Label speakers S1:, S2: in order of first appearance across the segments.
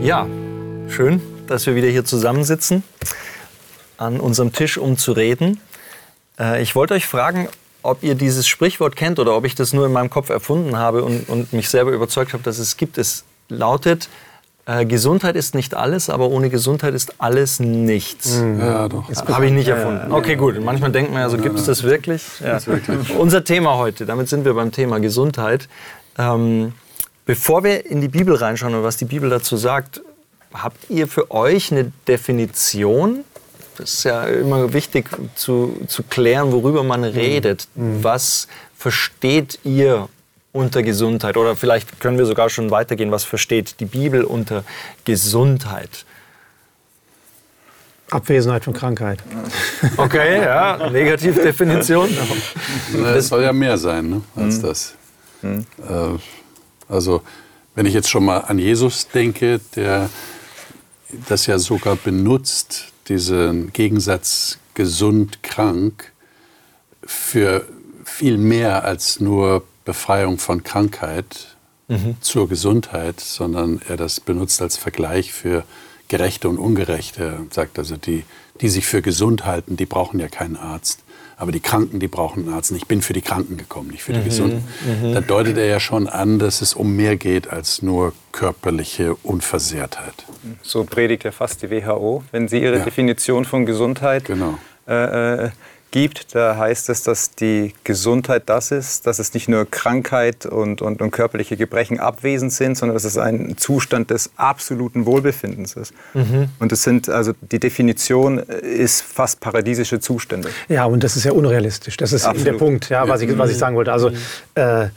S1: Ja, schön, dass wir wieder hier zusammensitzen an unserem Tisch, um zu reden. Äh, ich wollte euch fragen, ob ihr dieses Sprichwort kennt oder ob ich das nur in meinem Kopf erfunden habe und, und mich selber überzeugt habe, dass es gibt. Es lautet, äh, Gesundheit ist nicht alles, aber ohne Gesundheit ist alles nichts.
S2: Mhm. Ja, doch.
S1: Habe ich nicht erfunden. Okay, gut. Manchmal denkt man ja so, gibt es das wirklich? Ja. Unser Thema heute, damit sind wir beim Thema Gesundheit. Ähm, bevor wir in die Bibel reinschauen und was die Bibel dazu sagt, habt ihr für euch eine Definition das ist ja immer wichtig zu, zu klären, worüber man redet. Mhm. Was versteht ihr unter Gesundheit? Oder vielleicht können wir sogar schon weitergehen. Was versteht die Bibel unter Gesundheit?
S3: Abwesenheit von Krankheit.
S1: Okay, ja, Negativdefinition.
S2: Es soll ja mehr sein ne, als mhm. das. Mhm. Äh, also, wenn ich jetzt schon mal an Jesus denke, der das ja sogar benutzt, diesen Gegensatz gesund-krank für viel mehr als nur Befreiung von Krankheit mhm. zur Gesundheit, sondern er das benutzt als Vergleich für Gerechte und Ungerechte. Er sagt also, die, die sich für gesund halten, die brauchen ja keinen Arzt. Aber die Kranken, die brauchen einen Arzt. Ich bin für die Kranken gekommen, nicht für die mhm. Gesunden. Mhm. Da deutet er ja schon an, dass es um mehr geht als nur körperliche Unversehrtheit.
S4: So predigt ja fast die WHO, wenn sie ihre ja. Definition von Gesundheit genau. äh, äh gibt, da heißt es, dass die Gesundheit das ist, dass es nicht nur Krankheit und, und, und körperliche Gebrechen abwesend sind, sondern dass es ein Zustand des absoluten Wohlbefindens ist. Mhm. Und das sind, also die Definition ist fast paradiesische Zustände.
S3: Ja, und das ist ja unrealistisch. Das ist Absolut. der Punkt, ja, was, ich, was ich sagen wollte. Also, mhm. äh,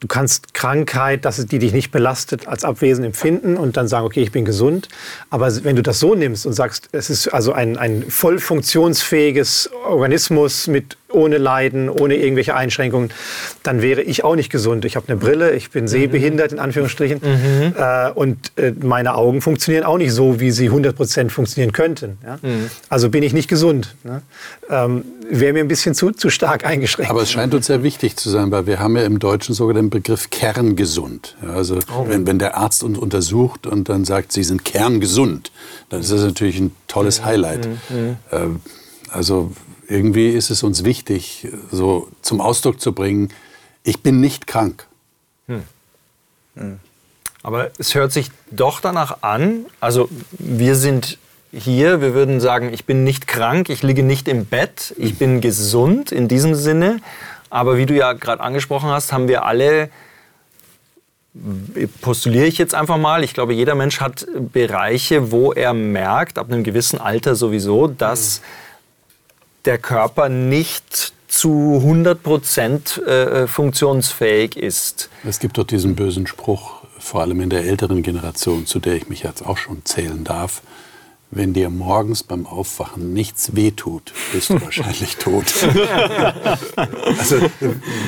S3: Du kannst Krankheit, dass die dich nicht belastet, als abwesend empfinden und dann sagen, okay, ich bin gesund. Aber wenn du das so nimmst und sagst, es ist also ein, ein voll funktionsfähiges Organismus mit ohne Leiden, ohne irgendwelche Einschränkungen, dann wäre ich auch nicht gesund. Ich habe eine Brille, ich bin sehbehindert in Anführungsstrichen mhm. äh, und äh, meine Augen funktionieren auch nicht so, wie sie 100 Prozent funktionieren könnten. Ja? Mhm. Also bin ich nicht gesund. Ne? Ähm, wäre mir ein bisschen zu, zu stark eingeschränkt.
S2: Aber es scheint uns sehr wichtig zu sein, weil wir haben ja im Deutschen sogar den Begriff kerngesund. Ja, also oh. wenn, wenn der Arzt uns untersucht und dann sagt, Sie sind kerngesund, dann ist das natürlich ein tolles Highlight. Mhm. Ähm, also irgendwie ist es uns wichtig, so zum Ausdruck zu bringen, ich bin nicht krank. Hm.
S1: Hm. Aber es hört sich doch danach an, also wir sind hier, wir würden sagen, ich bin nicht krank, ich liege nicht im Bett, ich bin gesund in diesem Sinne. Aber wie du ja gerade angesprochen hast, haben wir alle, postuliere ich jetzt einfach mal, ich glaube, jeder Mensch hat Bereiche, wo er merkt, ab einem gewissen Alter sowieso, dass... Mhm der Körper nicht zu 100 Prozent äh, funktionsfähig ist.
S2: Es gibt doch diesen bösen Spruch, vor allem in der älteren Generation, zu der ich mich jetzt auch schon zählen darf. Wenn dir morgens beim Aufwachen nichts wehtut, bist du wahrscheinlich tot. also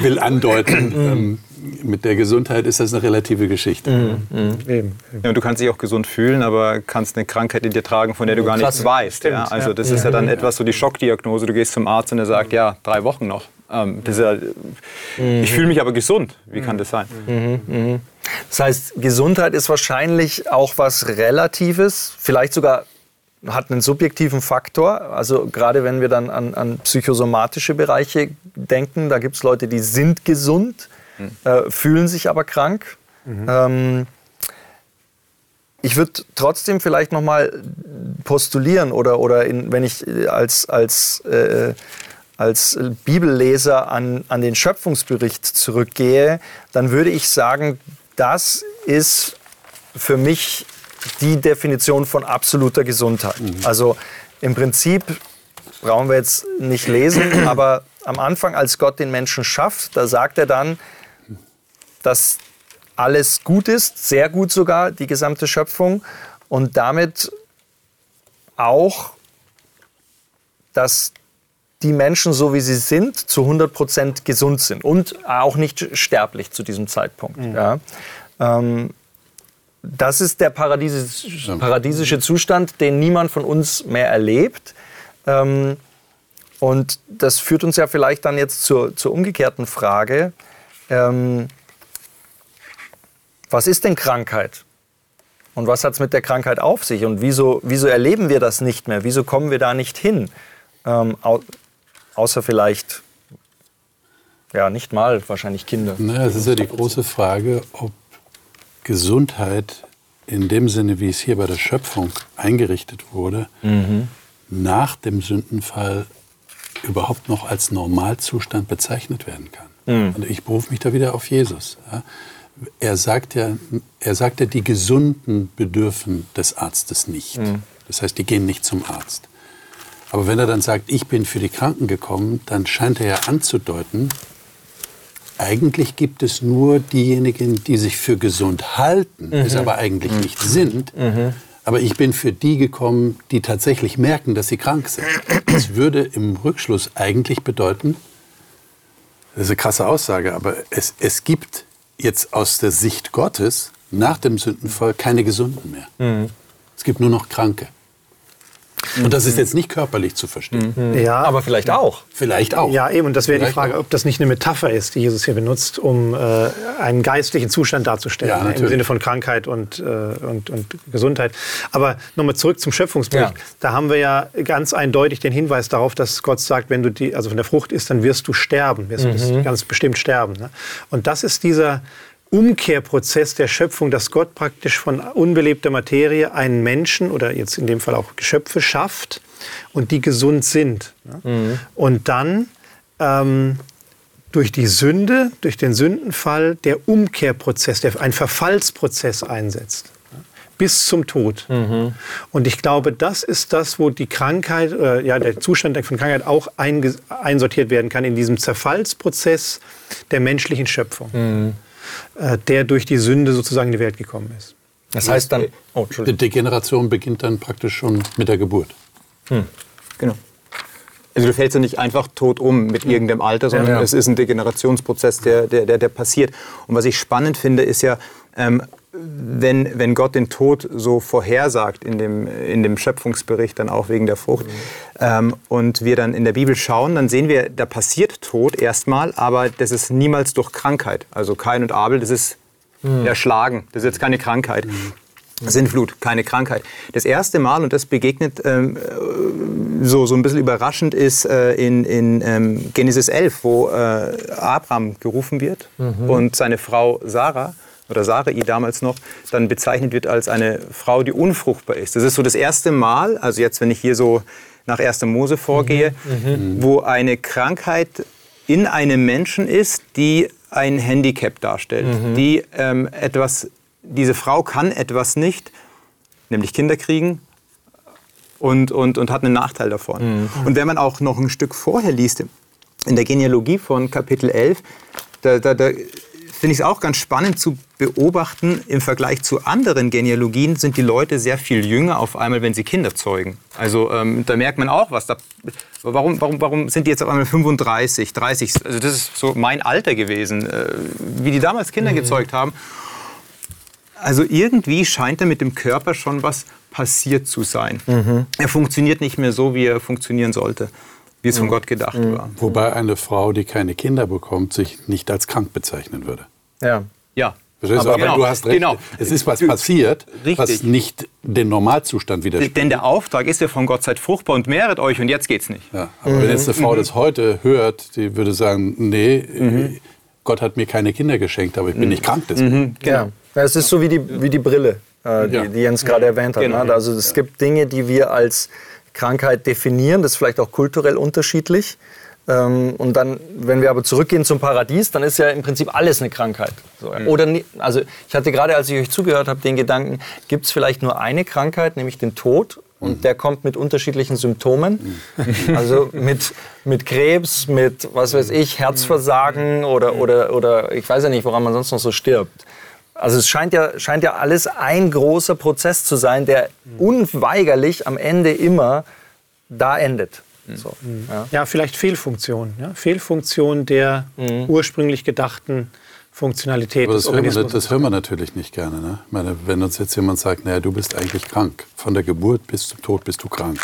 S2: will andeuten, ähm, mit der Gesundheit ist das eine relative Geschichte. Mhm.
S4: Mhm. Eben. Ja, du kannst dich auch gesund fühlen, aber kannst eine Krankheit in dir tragen, von der du gar Krass. nichts weißt. Ja? Also das ja. ist ja dann etwas so die Schockdiagnose. Du gehst zum Arzt und er sagt, ja, drei Wochen noch. Ähm, ja, mhm. Ich fühle mich aber gesund. Wie kann das sein?
S1: Mhm. Mhm. Das heißt, Gesundheit ist wahrscheinlich auch was Relatives, vielleicht sogar hat einen subjektiven Faktor. Also gerade wenn wir dann an, an psychosomatische Bereiche denken, da gibt es Leute, die sind gesund, äh, fühlen sich aber krank. Mhm. Ähm, ich würde trotzdem vielleicht noch mal postulieren oder, oder in, wenn ich als, als, äh, als Bibelleser an, an den Schöpfungsbericht zurückgehe, dann würde ich sagen, das ist für mich die Definition von absoluter Gesundheit. Mhm. Also im Prinzip brauchen wir jetzt nicht lesen, aber am Anfang, als Gott den Menschen schafft, da sagt er dann, dass alles gut ist, sehr gut sogar, die gesamte Schöpfung. Und damit auch, dass die Menschen, so wie sie sind, zu 100 Prozent gesund sind und auch nicht sterblich zu diesem Zeitpunkt. Mhm. Ja. Ähm, das ist der paradiesische, paradiesische, Zustand, den niemand von uns mehr erlebt. Ähm, und das führt uns ja vielleicht dann jetzt zur, zur umgekehrten Frage. Ähm, was ist denn Krankheit? Und was hat es mit der Krankheit auf sich? Und wieso, wieso erleben wir das nicht mehr? Wieso kommen wir da nicht hin? Ähm, au außer vielleicht, ja, nicht mal wahrscheinlich Kinder.
S2: Naja, es ist ja die große Frage, ob Gesundheit in dem Sinne, wie es hier bei der Schöpfung eingerichtet wurde, mhm. nach dem Sündenfall überhaupt noch als Normalzustand bezeichnet werden kann. Mhm. Und ich berufe mich da wieder auf Jesus. Ja. Er, sagt ja, er sagt ja, die Gesunden bedürfen des Arztes nicht. Mhm. Das heißt, die gehen nicht zum Arzt. Aber wenn er dann sagt, ich bin für die Kranken gekommen, dann scheint er ja anzudeuten, eigentlich gibt es nur diejenigen, die sich für gesund halten, mhm. es aber eigentlich mhm. nicht sind. Mhm. Aber ich bin für die gekommen, die tatsächlich merken, dass sie krank sind. Das würde im Rückschluss eigentlich bedeuten, das ist eine krasse Aussage, aber es, es gibt jetzt aus der Sicht Gottes nach dem Sündenfall keine Gesunden mehr. Mhm. Es gibt nur noch Kranke. Und das ist jetzt nicht körperlich zu verstehen.
S1: Mhm. Ja, aber vielleicht auch.
S2: Vielleicht auch.
S3: Ja, eben. Und das wäre die Frage, auch. ob das nicht eine Metapher ist, die Jesus hier benutzt, um äh, einen geistlichen Zustand darzustellen. Ja, Im Sinne von Krankheit und, äh, und, und Gesundheit. Aber nochmal zurück zum Schöpfungsbericht. Ja. Da haben wir ja ganz eindeutig den Hinweis darauf, dass Gott sagt, wenn du die, also von der Frucht isst, dann wirst du sterben. Wirst mhm. du ganz bestimmt sterben. Ne? Und das ist dieser Umkehrprozess der Schöpfung, dass Gott praktisch von unbelebter Materie einen Menschen oder jetzt in dem Fall auch Geschöpfe schafft und die gesund sind. Mhm. Und dann ähm, durch die Sünde, durch den Sündenfall, der Umkehrprozess, der, ein Verfallsprozess einsetzt. Bis zum Tod. Mhm. Und ich glaube, das ist das, wo die Krankheit, äh, ja, der Zustand von Krankheit auch einsortiert werden kann in diesem Zerfallsprozess der menschlichen Schöpfung. Mhm. Äh, der durch die Sünde sozusagen in die Welt gekommen ist.
S2: Das heißt dann, oh, die Degeneration beginnt dann praktisch schon mit der Geburt. Hm.
S4: Genau. Also du fällst ja nicht einfach tot um mit irgendeinem Alter, sondern ja, ja. es ist ein Degenerationsprozess, der, der, der, der passiert. Und was ich spannend finde, ist ja, ähm, wenn, wenn Gott den Tod so vorhersagt in dem, in dem Schöpfungsbericht, dann auch wegen der Frucht, mhm. ähm, und wir dann in der Bibel schauen, dann sehen wir, da passiert Tod erstmal, aber das ist niemals durch Krankheit. Also Kain und Abel, das ist mhm. erschlagen, das ist jetzt keine Krankheit. Mhm. Sintflut, keine Krankheit. Das erste Mal, und das begegnet ähm, so, so ein bisschen überraschend, ist äh, in, in ähm, Genesis 11, wo äh, Abraham gerufen wird mhm. und seine Frau Sarah oder Sarai damals noch, dann bezeichnet wird als eine Frau, die unfruchtbar ist. Das ist so das erste Mal, also jetzt, wenn ich hier so nach 1. Mose vorgehe, mhm. Mhm. wo eine Krankheit in einem Menschen ist, die ein Handicap darstellt, mhm. die ähm, etwas, diese Frau kann etwas nicht, nämlich Kinder kriegen, und, und, und hat einen Nachteil davon. Mhm. Und wenn man auch noch ein Stück vorher liest, in der Genealogie von Kapitel 11, da, da, da finde ich es auch ganz spannend zu beobachten, im Vergleich zu anderen Genealogien sind die Leute sehr viel jünger auf einmal, wenn sie Kinder zeugen. Also ähm, da merkt man auch was. Da, warum, warum, warum sind die jetzt auf einmal 35, 30? Also das ist so mein Alter gewesen, äh, wie die damals Kinder mhm. gezeugt haben. Also irgendwie scheint da mit dem Körper schon was passiert zu sein. Mhm. Er funktioniert nicht mehr so, wie er funktionieren sollte wie es von mhm. Gott gedacht mhm. war.
S2: Wobei eine Frau, die keine Kinder bekommt, sich nicht als krank bezeichnen würde.
S1: Ja.
S4: Ja.
S2: Verstehst aber, aber genau, du hast recht. Genau. Es ist was passiert, Richtig. was nicht den Normalzustand widerspiegelt.
S4: Denn der Auftrag ist ja von Gott, seid fruchtbar und mehret euch und jetzt geht's nicht.
S2: Ja, aber mhm. wenn jetzt eine Frau mhm. das heute hört, die würde sagen, nee, mhm. Gott hat mir keine Kinder geschenkt, aber ich bin mhm. nicht krank deswegen.
S1: Genau. Ja. ja. Es ist so wie die, wie die Brille, äh, die, ja. die, Jens gerade erwähnt hat. Genau. Ne? Also es gibt Dinge, die wir als Krankheit definieren. Das ist vielleicht auch kulturell unterschiedlich. Ähm, und dann, wenn wir aber zurückgehen zum Paradies, dann ist ja im Prinzip alles eine Krankheit. Mhm. Oder, also ich hatte gerade, als ich euch zugehört habe, den Gedanken, gibt es vielleicht nur eine Krankheit, nämlich den Tod? Und mhm. der kommt mit unterschiedlichen Symptomen. Mhm. Also mit, mit Krebs, mit, was weiß ich, Herzversagen oder, oder, oder ich weiß ja nicht, woran man sonst noch so stirbt. Also es scheint ja, scheint ja alles ein großer Prozess zu sein, der unweigerlich am Ende immer da endet.
S3: Mhm. So, ja. ja. vielleicht Fehlfunktion. Ja? Fehlfunktion der mhm. ursprünglich gedachten Funktionalität
S2: Aber das des Organismus. Hören wir, das hören wir natürlich nicht gerne. Ne? Ich meine, wenn uns jetzt jemand sagt, naja, du bist eigentlich krank, von der Geburt bis zum Tod bist du krank.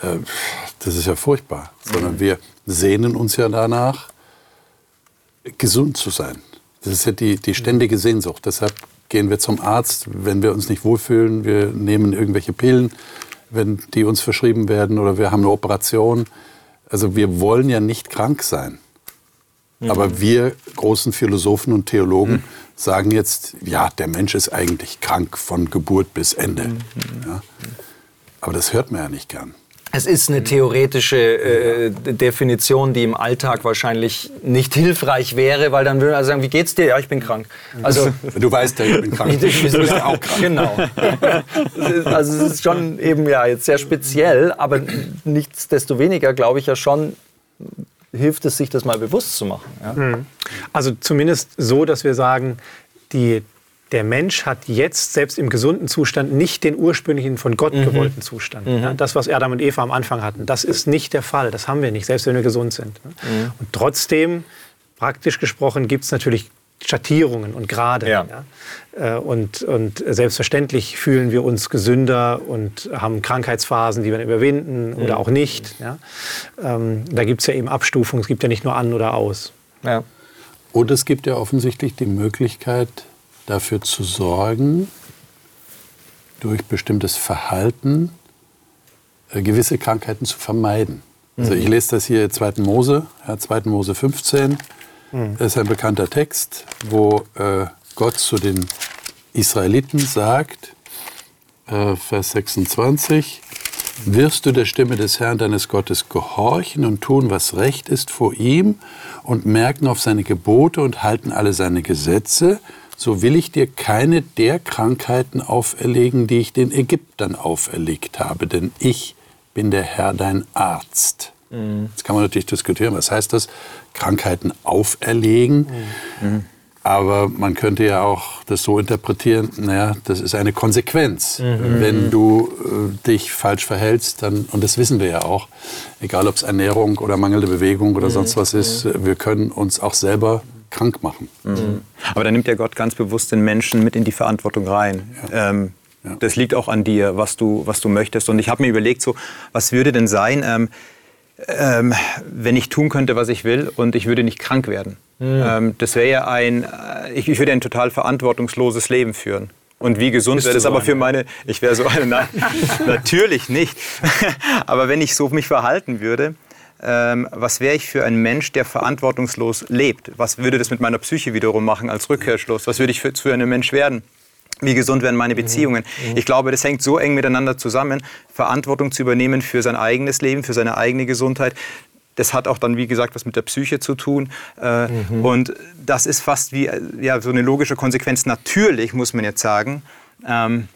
S2: Äh, das ist ja furchtbar. Sondern mhm. wir sehnen uns ja danach, gesund zu sein. Das ist ja die, die ständige Sehnsucht. Deshalb gehen wir zum Arzt, wenn wir uns nicht wohlfühlen, wir nehmen irgendwelche Pillen, wenn die uns verschrieben werden oder wir haben eine Operation. Also wir wollen ja nicht krank sein. Mhm. Aber wir großen Philosophen und Theologen mhm. sagen jetzt, ja, der Mensch ist eigentlich krank von Geburt bis Ende. Mhm. Ja? Aber das hört man ja nicht gern.
S1: Es ist eine theoretische äh, Definition, die im Alltag wahrscheinlich nicht hilfreich wäre, weil dann würde er sagen, wie geht's dir? Ja, ich bin krank.
S2: Also du weißt ja, ich bin krank. du bist ja auch krank.
S1: Genau. also es ist schon eben ja jetzt sehr speziell, aber nichtsdestoweniger glaube ich ja schon hilft es sich das mal bewusst zu machen. Ja? Hm.
S3: Also zumindest so, dass wir sagen, die der Mensch hat jetzt selbst im gesunden Zustand nicht den ursprünglichen von Gott mhm. gewollten Zustand. Mhm. Ja, das, was Adam und Eva am Anfang hatten, das ist nicht der Fall. Das haben wir nicht, selbst wenn wir gesund sind. Ne? Mhm. Und trotzdem, praktisch gesprochen, gibt es natürlich Schattierungen und Grade. Ja. Ja? Äh, und, und selbstverständlich fühlen wir uns gesünder und haben Krankheitsphasen, die wir überwinden oder mhm. auch nicht. Ja? Ähm, da gibt es ja eben Abstufungen, es gibt ja nicht nur an oder aus. Ja.
S2: Und es gibt ja offensichtlich die Möglichkeit, dafür zu sorgen, durch bestimmtes Verhalten äh, gewisse Krankheiten zu vermeiden. Also ich mhm. lese das hier 2. Mose, ja, 2. Mose 15. Mhm. Das ist ein bekannter Text, wo äh, Gott zu den Israeliten sagt, äh, Vers 26, wirst du der Stimme des Herrn deines Gottes gehorchen und tun, was recht ist vor ihm und merken auf seine Gebote und halten alle seine Gesetze, so will ich dir keine der Krankheiten auferlegen, die ich den Ägyptern auferlegt habe, denn ich bin der Herr dein Arzt. Mhm. Jetzt kann man natürlich diskutieren, was heißt das? Krankheiten auferlegen. Mhm. Aber man könnte ja auch das so interpretieren, naja, das ist eine Konsequenz. Mhm. Wenn du äh, dich falsch verhältst, dann, und das wissen wir ja auch, egal ob es Ernährung oder mangelnde Bewegung oder mhm. sonst was ist, mhm. wir können uns auch selber krank machen.
S4: Mhm. Aber da nimmt ja Gott ganz bewusst den Menschen mit in die Verantwortung rein. Ja. Ähm, ja. Das liegt auch an dir, was du, was du möchtest. Und ich habe mir überlegt, so, was würde denn sein, ähm, ähm, wenn ich tun könnte, was ich will und ich würde nicht krank werden? Mhm. Ähm, das wäre ja ein, äh, ich, ich würde ein total verantwortungsloses Leben führen. Und wie gesund wäre das so aber für meine, ich wäre so eine, nein, natürlich nicht. aber wenn ich so mich verhalten würde, ähm, was wäre ich für ein Mensch, der verantwortungslos lebt? Was würde das mit meiner Psyche wiederum machen als Rückkehrschluss? Was würde ich für, für ein Mensch werden? Wie gesund werden meine mhm. Beziehungen? Mhm. Ich glaube, das hängt so eng miteinander zusammen, Verantwortung zu übernehmen für sein eigenes Leben, für seine eigene Gesundheit. Das hat auch dann, wie gesagt, was mit der Psyche zu tun. Äh, mhm. Und das ist fast wie ja, so eine logische Konsequenz. Natürlich, muss man jetzt sagen, ähm,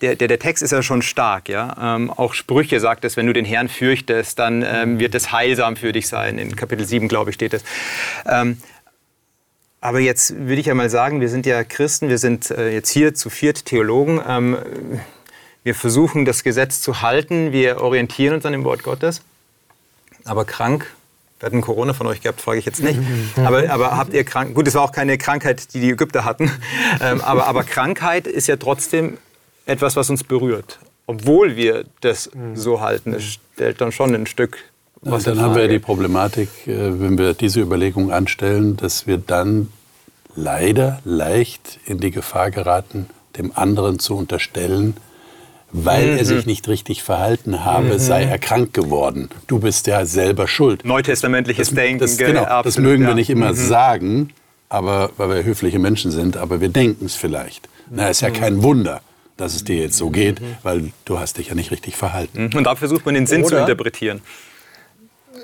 S4: der, der, der, Text ist ja schon stark. Ja? Ähm, auch Sprüche sagt es, wenn du den Herrn fürchtest, dann ähm, wird es heilsam für dich sein. In Kapitel 7, glaube ich, steht es. Ähm, aber jetzt würde ich ja mal sagen, wir sind ja Christen, wir sind äh, jetzt hier zu viert Theologen. Ähm, wir versuchen, das Gesetz zu halten, wir orientieren uns an dem Wort Gottes. Aber krank, wir hatten Corona von euch gehabt, frage ich jetzt nicht. Aber, aber habt ihr krank? Gut, es war auch keine Krankheit, die die Ägypter hatten. Ähm, aber, aber Krankheit ist ja trotzdem etwas, was uns berührt. Obwohl wir das mhm. so halten, es stellt dann schon ein Stück.
S2: Was dann haben wir ja die Problematik, äh, wenn wir diese Überlegung anstellen, dass wir dann leider leicht in die Gefahr geraten, dem anderen zu unterstellen, weil mhm. er sich nicht richtig verhalten habe, mhm. sei er krank geworden. Du bist ja selber schuld.
S4: Neutestamentliches
S2: das,
S4: Denken.
S2: Das, genau, absolut, das mögen ja. wir nicht immer mhm. sagen, aber, weil wir höfliche Menschen sind, aber wir denken es vielleicht. Na, ist ja mhm. kein Wunder dass es dir jetzt so geht, mhm. weil du hast dich ja nicht richtig verhalten.
S4: Und da versucht man den Sinn Oder, zu interpretieren.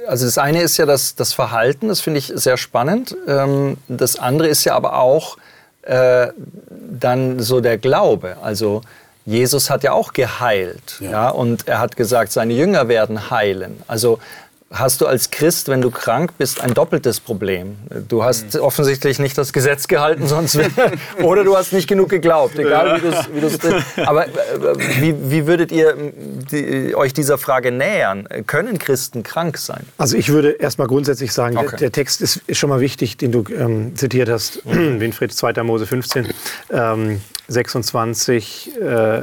S1: Also das eine ist ja das, das Verhalten, das finde ich sehr spannend. Ähm, das andere ist ja aber auch äh, dann so der Glaube. Also Jesus hat ja auch geheilt. Ja. ja. und er hat gesagt, seine Jünger werden heilen. Also hast du als Christ, wenn du krank bist, ein doppeltes Problem. Du hast mhm. offensichtlich nicht das Gesetz gehalten, sonst oder du hast nicht genug geglaubt, egal wie du es. Aber äh, wie, wie, würdet ihr die, euch dieser Frage nähern? Können Christen krank sein?
S3: Also ich würde erstmal grundsätzlich sagen, okay. der, der, Text ist, ist, schon mal wichtig, den du ähm, zitiert hast, Winfried 2. Mose 15. Ähm, 26, äh,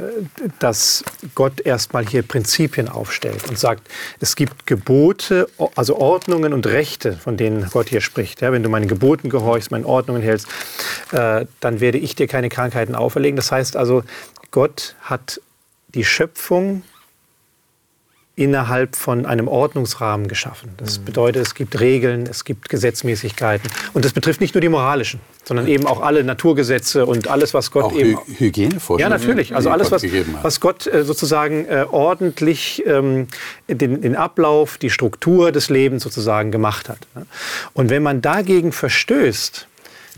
S3: dass Gott erstmal hier Prinzipien aufstellt und sagt, es gibt Gebote, also Ordnungen und Rechte, von denen Gott hier spricht. Ja, wenn du meinen Geboten gehorchst, meinen Ordnungen hältst, äh, dann werde ich dir keine Krankheiten auferlegen. Das heißt also, Gott hat die Schöpfung innerhalb von einem Ordnungsrahmen geschaffen. Das mhm. bedeutet, es gibt Regeln, es gibt Gesetzmäßigkeiten. Und das betrifft nicht nur die moralischen, sondern eben auch alle Naturgesetze und alles, was Gott
S2: auch
S3: eben...
S2: Hy Hygienevorschriften.
S3: Ja, natürlich. Also alles, was, was Gott äh, sozusagen äh, ordentlich ähm, den, den Ablauf, die Struktur des Lebens sozusagen gemacht hat. Und wenn man dagegen verstößt,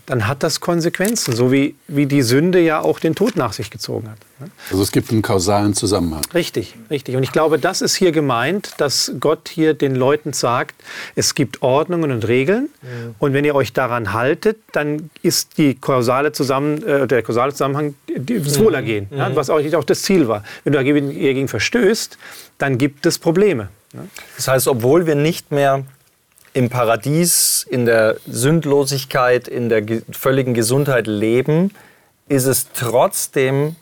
S3: dann hat das Konsequenzen, so wie, wie die Sünde ja auch den Tod nach sich gezogen hat.
S2: Ne? Also es gibt einen kausalen Zusammenhang.
S3: Richtig, richtig. Und ich glaube, das ist hier gemeint, dass Gott hier den Leuten sagt, es gibt Ordnungen und Regeln ja. und wenn ihr euch daran haltet, dann ist die kausale Zusammen, äh, der kausale Zusammenhang das Wohlergehen, mhm. ja, was auch, auch das Ziel war. Wenn du dagegen verstößt, dann gibt es Probleme.
S1: Ne? Das heißt, obwohl wir nicht mehr im Paradies, in der Sündlosigkeit, in der ge völligen Gesundheit leben, ist es trotzdem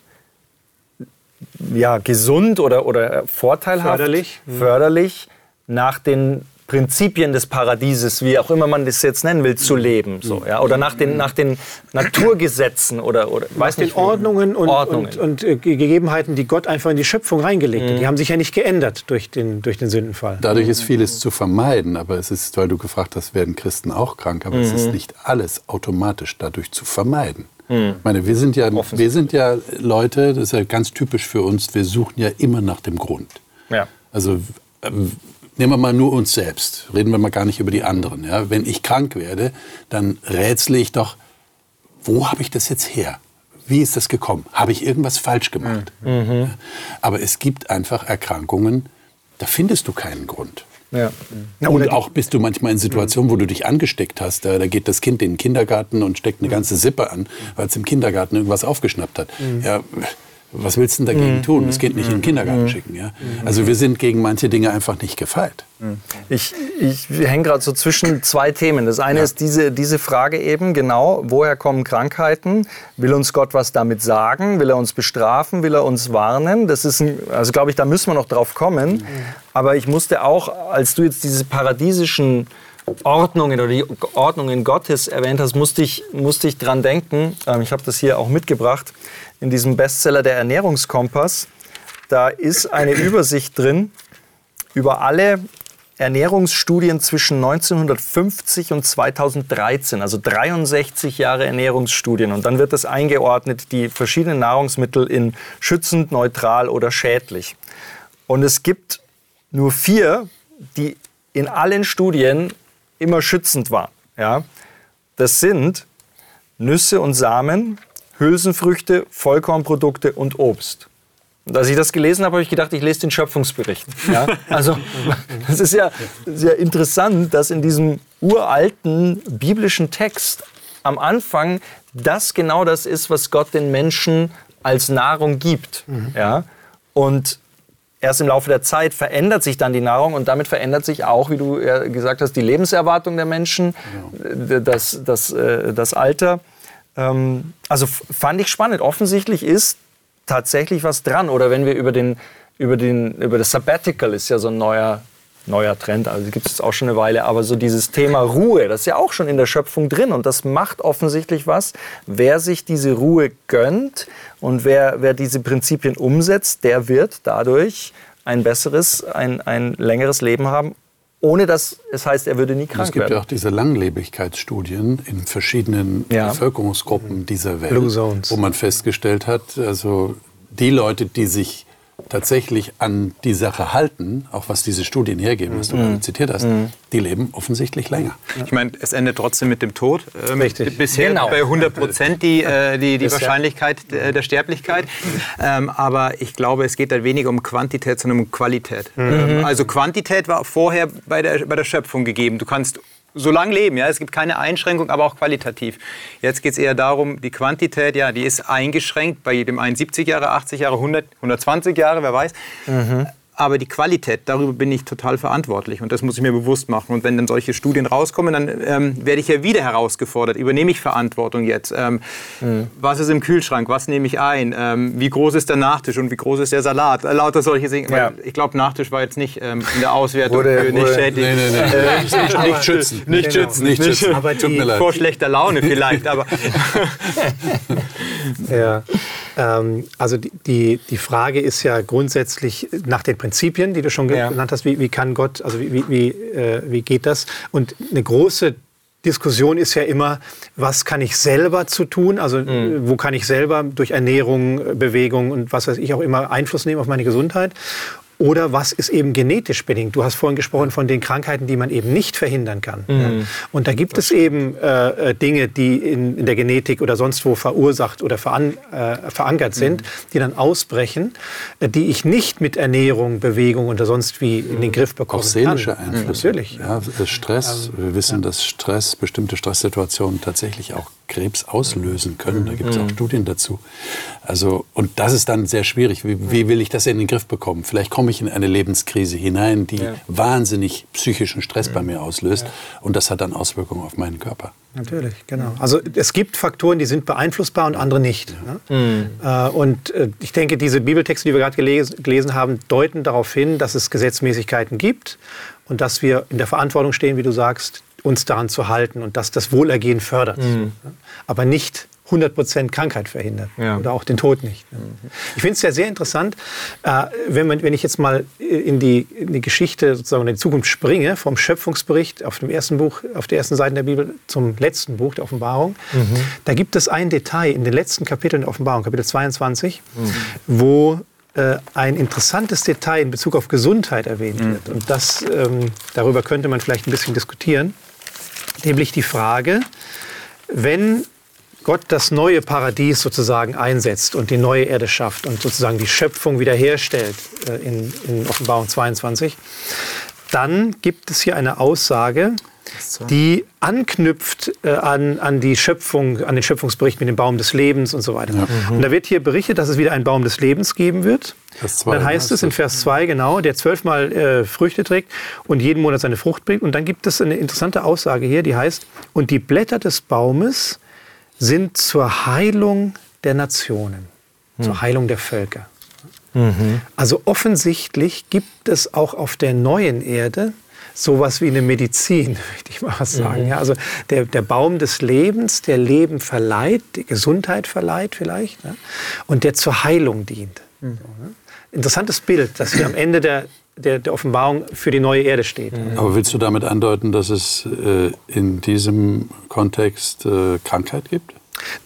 S1: ja, gesund oder, oder vorteilhaft,
S3: förderlich,
S1: förderlich nach den Prinzipien des Paradieses, wie auch immer man das jetzt nennen will, zu leben. So, ja? Oder nach den, nach den Naturgesetzen oder, oder
S3: weiß nicht, den Ordnungen und, Ordnungen. und, und äh, Gegebenheiten, die Gott einfach in die Schöpfung reingelegt hat. Mhm. Die haben sich ja nicht geändert durch den, durch den Sündenfall.
S2: Dadurch ist vieles zu vermeiden, aber es ist, weil du gefragt hast, werden Christen auch krank, aber mhm. es ist mhm. nicht alles automatisch dadurch zu vermeiden. Mhm. Ich meine, wir sind, ja, wir sind ja Leute, das ist ja ganz typisch für uns, wir suchen ja immer nach dem Grund. Ja. Also ähm, Nehmen wir mal nur uns selbst, reden wir mal gar nicht über die anderen. Ja? Wenn ich krank werde, dann rätsle ich doch, wo habe ich das jetzt her? Wie ist das gekommen? Habe ich irgendwas falsch gemacht? Mhm. Aber es gibt einfach Erkrankungen, da findest du keinen Grund. Ja. Und auch bist du manchmal in Situationen, wo du dich angesteckt hast. Da, da, geht das Kind in den Kindergarten und steckt eine ganze Sippe an, weil es im Kindergarten irgendwas aufgeschnappt hat. Mhm. Ja, was willst du denn dagegen mhm. tun? Das geht nicht in den Kindergarten mhm. schicken. Ja? Also wir sind gegen manche Dinge einfach nicht gefeit.
S1: Ich, ich hänge gerade so zwischen zwei Themen. Das eine ja. ist diese, diese Frage eben genau, woher kommen Krankheiten? Will uns Gott was damit sagen? Will er uns bestrafen? Will er uns warnen? Das ist, ein, also glaube ich, da müssen wir noch drauf kommen. Mhm. Aber ich musste auch, als du jetzt diese paradiesischen Ordnungen oder die Ordnungen Gottes erwähnt hast, musste ich, musste ich dran denken. Ähm, ich habe das hier auch mitgebracht in diesem Bestseller Der Ernährungskompass. Da ist eine Übersicht drin über alle Ernährungsstudien zwischen 1950 und 2013, also 63 Jahre Ernährungsstudien. Und dann wird das eingeordnet, die verschiedenen Nahrungsmittel in schützend, neutral oder schädlich. Und es gibt nur vier, die in allen Studien immer schützend waren. Ja? Das sind Nüsse und Samen, Hülsenfrüchte, Vollkornprodukte und Obst. Und als ich das gelesen habe, habe ich gedacht, ich lese den Schöpfungsbericht. Ja? Also das ist ja sehr interessant, dass in diesem uralten biblischen Text am Anfang das genau das ist, was Gott den Menschen als Nahrung gibt. Mhm. Ja? Und erst im Laufe der Zeit verändert sich dann die Nahrung und damit verändert sich auch, wie du gesagt hast, die Lebenserwartung der Menschen, ja. das, das, äh, das Alter. Ähm, also fand ich spannend. Offensichtlich ist tatsächlich was dran. Oder wenn wir über, den, über, den, über das Sabbatical ist ja so ein neuer, neuer Trend, also gibt es auch schon eine Weile, aber so dieses Thema Ruhe, das ist ja auch schon in der Schöpfung drin und das macht offensichtlich was. Wer sich diese Ruhe gönnt und wer, wer diese Prinzipien umsetzt, der wird dadurch ein besseres, ein, ein längeres Leben haben ohne dass es heißt, er würde nie krank werden.
S2: Es gibt
S1: werden.
S2: ja auch diese Langlebigkeitsstudien in verschiedenen ja. Bevölkerungsgruppen dieser Welt, wo man festgestellt hat, also die Leute, die sich tatsächlich an die Sache halten, auch was diese Studien hergeben, was du mhm. gerade zitiert hast, mhm. die leben offensichtlich länger.
S4: Ich meine, es endet trotzdem mit dem Tod. Ähm, Richtig. Bisher genau. bei 100 Prozent die, äh, die, die Wahrscheinlichkeit der, der Sterblichkeit. Ähm, aber ich glaube, es geht da weniger um Quantität, sondern um Qualität. Mhm. Ähm, also Quantität war vorher bei der, bei der Schöpfung gegeben. Du kannst so lang leben. Ja? Es gibt keine Einschränkung, aber auch qualitativ. Jetzt geht es eher darum, die Quantität, ja, die ist eingeschränkt. Bei jedem einen 70 Jahre, 80 Jahre, 100, 120 Jahre, wer weiß. Mhm. Aber die Qualität, darüber bin ich total verantwortlich und das muss ich mir bewusst machen. Und wenn dann solche Studien rauskommen, dann ähm, werde ich ja wieder herausgefordert. Übernehme ich Verantwortung jetzt? Ähm, mhm. Was ist im Kühlschrank? Was nehme ich ein? Ähm, wie groß ist der Nachtisch und wie groß ist der Salat? Äh, lauter solche Dinge. Ja. Ich glaube, Nachtisch war jetzt nicht ähm, in der Auswertung
S2: wurde,
S4: für nicht schädlich.
S2: Nee, nee, nee. Äh, nicht, nicht, schützen.
S4: Nicht genau. schützen. Nicht schützen. Aber Tut mir leid. Vor schlechter Laune vielleicht, aber...
S3: ja. Ähm, also die, die, die Frage ist ja grundsätzlich nach den Prinzipien, die du schon ja. genannt hast, wie, wie kann Gott, also wie, wie, äh, wie geht das? Und eine große Diskussion ist ja immer, was kann ich selber zu tun? Also mhm. wo kann ich selber durch Ernährung, Bewegung und was weiß ich auch immer Einfluss nehmen auf meine Gesundheit? Oder was ist eben genetisch bedingt? Du hast vorhin gesprochen von den Krankheiten, die man eben nicht verhindern kann. Mhm. Ja. Und da gibt es eben äh, äh, Dinge, die in, in, der Genetik oder sonst wo verursacht oder veran, äh, verankert sind, mhm. die dann ausbrechen, äh, die ich nicht mit Ernährung, Bewegung oder sonst wie in den Griff bekomme.
S2: Auch seelische Einflüsse. Natürlich. Ja, Stress. Wir wissen, ja. dass Stress, bestimmte Stresssituationen tatsächlich auch Krebs auslösen können. Da gibt es auch mhm. Studien dazu. Also, und das ist dann sehr schwierig. Wie, wie, will ich das in den Griff bekommen? Vielleicht komme ich in eine Lebenskrise hinein, die ja. wahnsinnig psychischen Stress bei mir auslöst. Ja. Und das hat dann Auswirkungen auf meinen Körper.
S3: Natürlich, genau. Also es gibt Faktoren, die sind beeinflussbar und andere nicht. Ja. Mhm. Äh, und äh, ich denke, diese Bibeltexte, die wir gerade gelesen haben, deuten darauf hin, dass es Gesetzmäßigkeiten gibt und dass wir in der Verantwortung stehen, wie du sagst, uns daran zu halten und dass das Wohlergehen fördert. Mhm. Aber nicht 100% Krankheit verhindert ja. oder auch den Tod nicht. Mhm. Ich finde es ja sehr interessant, äh, wenn, man, wenn ich jetzt mal in die, in die Geschichte, sozusagen in die Zukunft springe, vom Schöpfungsbericht auf dem ersten Buch, auf der ersten Seite der Bibel zum letzten Buch der Offenbarung. Mhm. Da gibt es ein Detail in den letzten Kapiteln der Offenbarung, Kapitel 22, mhm. wo äh, ein interessantes Detail in Bezug auf Gesundheit erwähnt mhm. wird. Und das, ähm, darüber könnte man vielleicht ein bisschen diskutieren nämlich die Frage, wenn Gott das neue Paradies sozusagen einsetzt und die neue Erde schafft und sozusagen die Schöpfung wiederherstellt äh, in, in Offenbarung 22, dann gibt es hier eine Aussage, die anknüpft äh, an, an die Schöpfung, an den Schöpfungsbericht mit dem Baum des Lebens und so weiter. Ja. Mhm. Und da wird hier berichtet, dass es wieder einen Baum des Lebens geben wird. Zwei, dann heißt es in Vers 2 genau, der zwölfmal äh, Früchte trägt und jeden Monat seine Frucht bringt. Und dann gibt es eine interessante Aussage hier, die heißt, und die Blätter des Baumes sind zur Heilung der Nationen, mhm. zur Heilung der Völker. Mhm. Also offensichtlich gibt es auch auf der neuen Erde sowas wie eine Medizin, würde ich mal sagen. Mhm. Ja, also der, der Baum des Lebens, der Leben verleiht, die Gesundheit verleiht vielleicht ne? und der zur Heilung dient. Mhm. So, ne? Interessantes Bild, das hier am Ende der, der, der, Offenbarung für die neue Erde steht.
S2: Mhm. Aber willst du damit andeuten, dass es äh, in diesem Kontext äh, Krankheit gibt?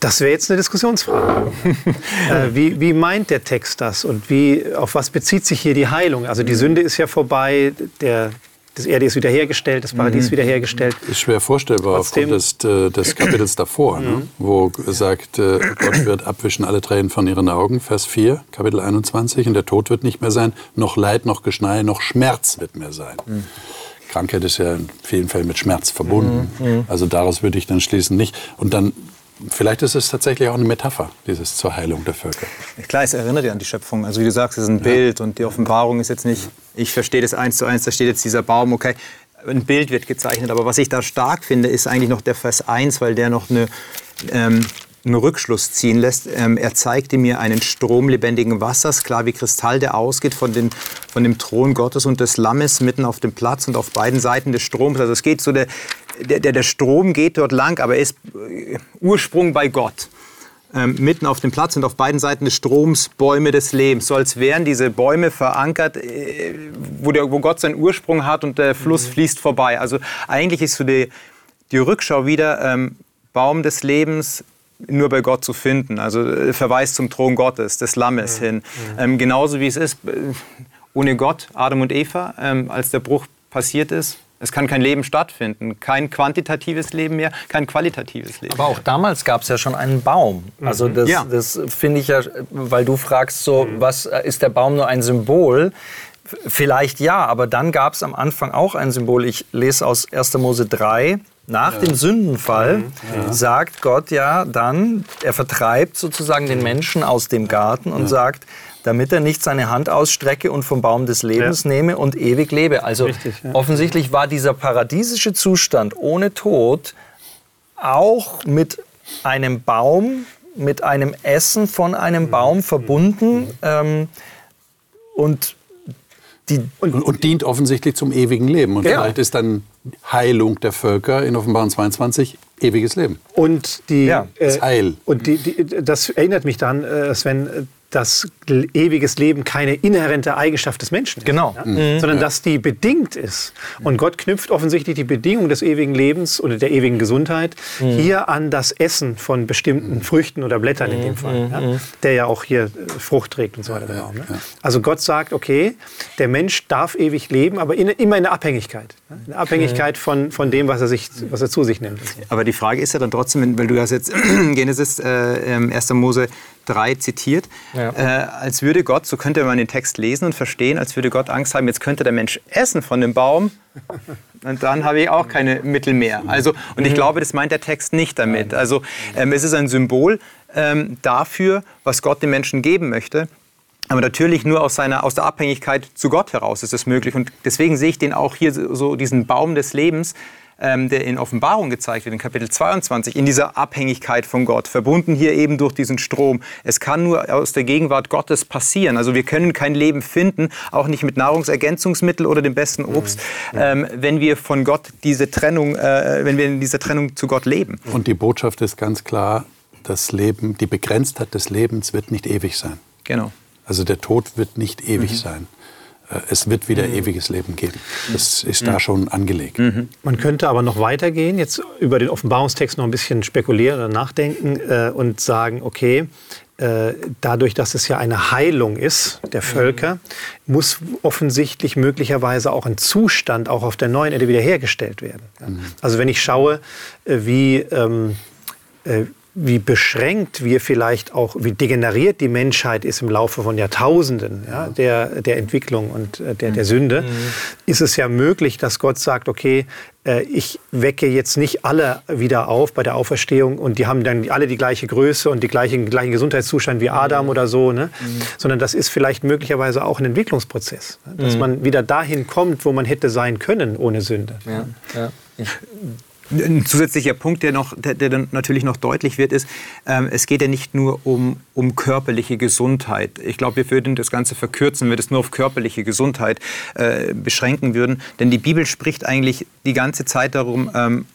S3: Das wäre jetzt eine Diskussionsfrage. äh, wie, wie, meint der Text das und wie, auf was bezieht sich hier die Heilung? Also die. Sünde ist ja vorbei, der, das Erde ist wiederhergestellt, das Paradies mhm. wiederhergestellt.
S2: Ist schwer vorstellbar Trotzdem. aufgrund des, äh, des Kapitels davor, ne? Mhm. wo sagt, äh, Gott wird abwischen alle Tränen von ihren Augen, Vers 4, Kapitel 21, und der Tod wird nicht mehr sein, noch Leid, noch Geschnei, noch Schmerz wird mehr sein. Mhm. Krankheit ist ja in vielen Fällen mit Schmerz verbunden. Mhm. Mhm. Also daraus würde ich dann schließen nicht. Und dann Vielleicht ist es tatsächlich auch eine Metapher, dieses zur Heilung der Völker.
S4: Klar, es erinnert ja an die Schöpfung. Also wie du sagst, es ist ein ja. Bild und die Offenbarung ist jetzt nicht, ich verstehe das eins zu eins, da steht jetzt dieser Baum, okay, ein Bild wird gezeichnet. Aber was ich da stark finde, ist eigentlich noch der Vers 1, weil der noch eine, ähm, einen Rückschluss ziehen lässt. Ähm, er zeigte mir einen Strom lebendigen Wassers, klar wie Kristall, der ausgeht von, den, von dem Thron Gottes und des Lammes mitten auf dem Platz und auf beiden Seiten des Stroms. Also es geht so der, der, der, der Strom geht dort lang, aber er ist äh, Ursprung bei Gott. Ähm, mitten auf dem Platz sind auf beiden Seiten des Stroms Bäume des Lebens. So als wären diese Bäume verankert, äh, wo, der, wo Gott seinen Ursprung hat und der Fluss mhm. fließt vorbei. Also eigentlich ist so die, die Rückschau wieder ähm, Baum des Lebens, nur bei Gott zu finden. Also äh, Verweis zum Thron Gottes, des Lammes mhm. hin. Ähm, genauso wie es ist, äh, ohne Gott, Adam und Eva, ähm, als der Bruch passiert ist, es kann kein Leben stattfinden. Kein quantitatives Leben mehr, kein qualitatives Leben.
S1: Aber auch damals gab es ja schon einen Baum. Also mhm. das, ja. das finde ich ja, weil du fragst so, mhm. was äh, ist der Baum nur ein Symbol? Vielleicht ja, aber dann gab es am Anfang auch ein Symbol. Ich lese aus 1. Mose 3, Nach ja. dem Sündenfall mhm. ja. sagt Gott ja dann, er vertreibt sozusagen den Menschen aus dem Garten und sagt, damit er nicht seine Hand ausstrecke und vom Baum des Lebens ja. nehme und ewig lebe. Also Richtig, ja. offensichtlich war dieser paradiesische Zustand ohne Tod auch mit einem Baum, mit einem Essen von einem Baum verbunden. Ähm, und,
S2: die und, und, dient offensichtlich zum ewigen Leben. Und ja. vielleicht ist dann Heilung der Völker in Offenbarung 22 ewiges Leben.
S3: Und die, ja. äh, das Heil. Und die, die, das erinnert mich dann, äh, Sven, dass ewiges Leben keine inhärente Eigenschaft des Menschen ist,
S1: genau.
S3: ja? mhm. sondern dass die bedingt ist. Und Gott knüpft offensichtlich die Bedingung des ewigen Lebens oder der ewigen Gesundheit mhm. hier an das Essen von bestimmten Früchten oder Blättern in dem mhm. Fall, ja? Mhm. der ja auch hier äh, Frucht trägt und so weiter. Ja, ne? Also Gott sagt, okay, der Mensch darf ewig leben, aber in, immer in der Abhängigkeit. In Abhängigkeit von, von dem, was er, sich, was er zu sich nimmt.
S4: Aber die Frage ist ja dann trotzdem, weil du hast jetzt Genesis äh, 1. Mose 3 zitiert, ja. äh, als würde Gott, so könnte man den Text lesen und verstehen, als würde Gott Angst haben, jetzt könnte der Mensch essen von dem Baum und dann habe ich auch keine Mittel mehr. Also, und ich mhm. glaube, das meint der Text nicht damit. Also ähm, es ist ein Symbol ähm, dafür, was Gott den Menschen geben möchte. Aber natürlich nur aus, seiner, aus der Abhängigkeit zu Gott heraus ist es möglich. Und deswegen sehe ich den auch hier so, diesen Baum des Lebens, ähm, der in Offenbarung gezeigt wird, in Kapitel 22, in dieser Abhängigkeit von Gott, verbunden hier eben durch diesen Strom. Es kann nur aus der Gegenwart Gottes passieren. Also wir können kein Leben finden, auch nicht mit Nahrungsergänzungsmittel oder dem besten Obst, mhm. ähm, wenn wir von Gott diese Trennung, äh, wenn wir in dieser Trennung zu Gott leben.
S2: Und die Botschaft ist ganz klar, das Leben, die Begrenztheit des Lebens wird nicht ewig sein.
S4: Genau.
S2: Also der Tod wird nicht ewig mhm. sein. Äh, es wird wieder mhm. ewiges Leben geben. Das ist mhm. da schon angelegt. Mhm.
S3: Man könnte aber noch weitergehen, jetzt über den Offenbarungstext noch ein bisschen spekulieren oder nachdenken äh, und sagen, okay, äh, dadurch, dass es ja eine Heilung ist der mhm. Völker, muss offensichtlich möglicherweise auch ein Zustand auch auf der neuen Erde wiederhergestellt werden. Mhm. Also wenn ich schaue, äh, wie ähm, äh, wie beschränkt wir vielleicht auch, wie degeneriert die Menschheit ist im Laufe von Jahrtausenden ja, der, der Entwicklung und äh, der, der Sünde, mhm. ist es ja möglich, dass Gott sagt, okay, äh, ich wecke jetzt nicht alle wieder auf bei der Auferstehung und die haben dann alle die gleiche Größe und die gleichen, gleichen Gesundheitszustand wie Adam mhm. oder so, ne? Mhm. sondern das ist vielleicht möglicherweise auch ein Entwicklungsprozess, ne? dass mhm. man wieder dahin kommt, wo man hätte sein können ohne Sünde. Ja, ja.
S4: Ich ein zusätzlicher Punkt, der, noch, der, der dann natürlich noch deutlich wird, ist, ähm, es geht ja nicht nur um, um körperliche Gesundheit. Ich glaube, wir würden das Ganze verkürzen, wenn wir das nur auf körperliche Gesundheit äh, beschränken würden. Denn die Bibel spricht eigentlich die ganze Zeit darum, ähm,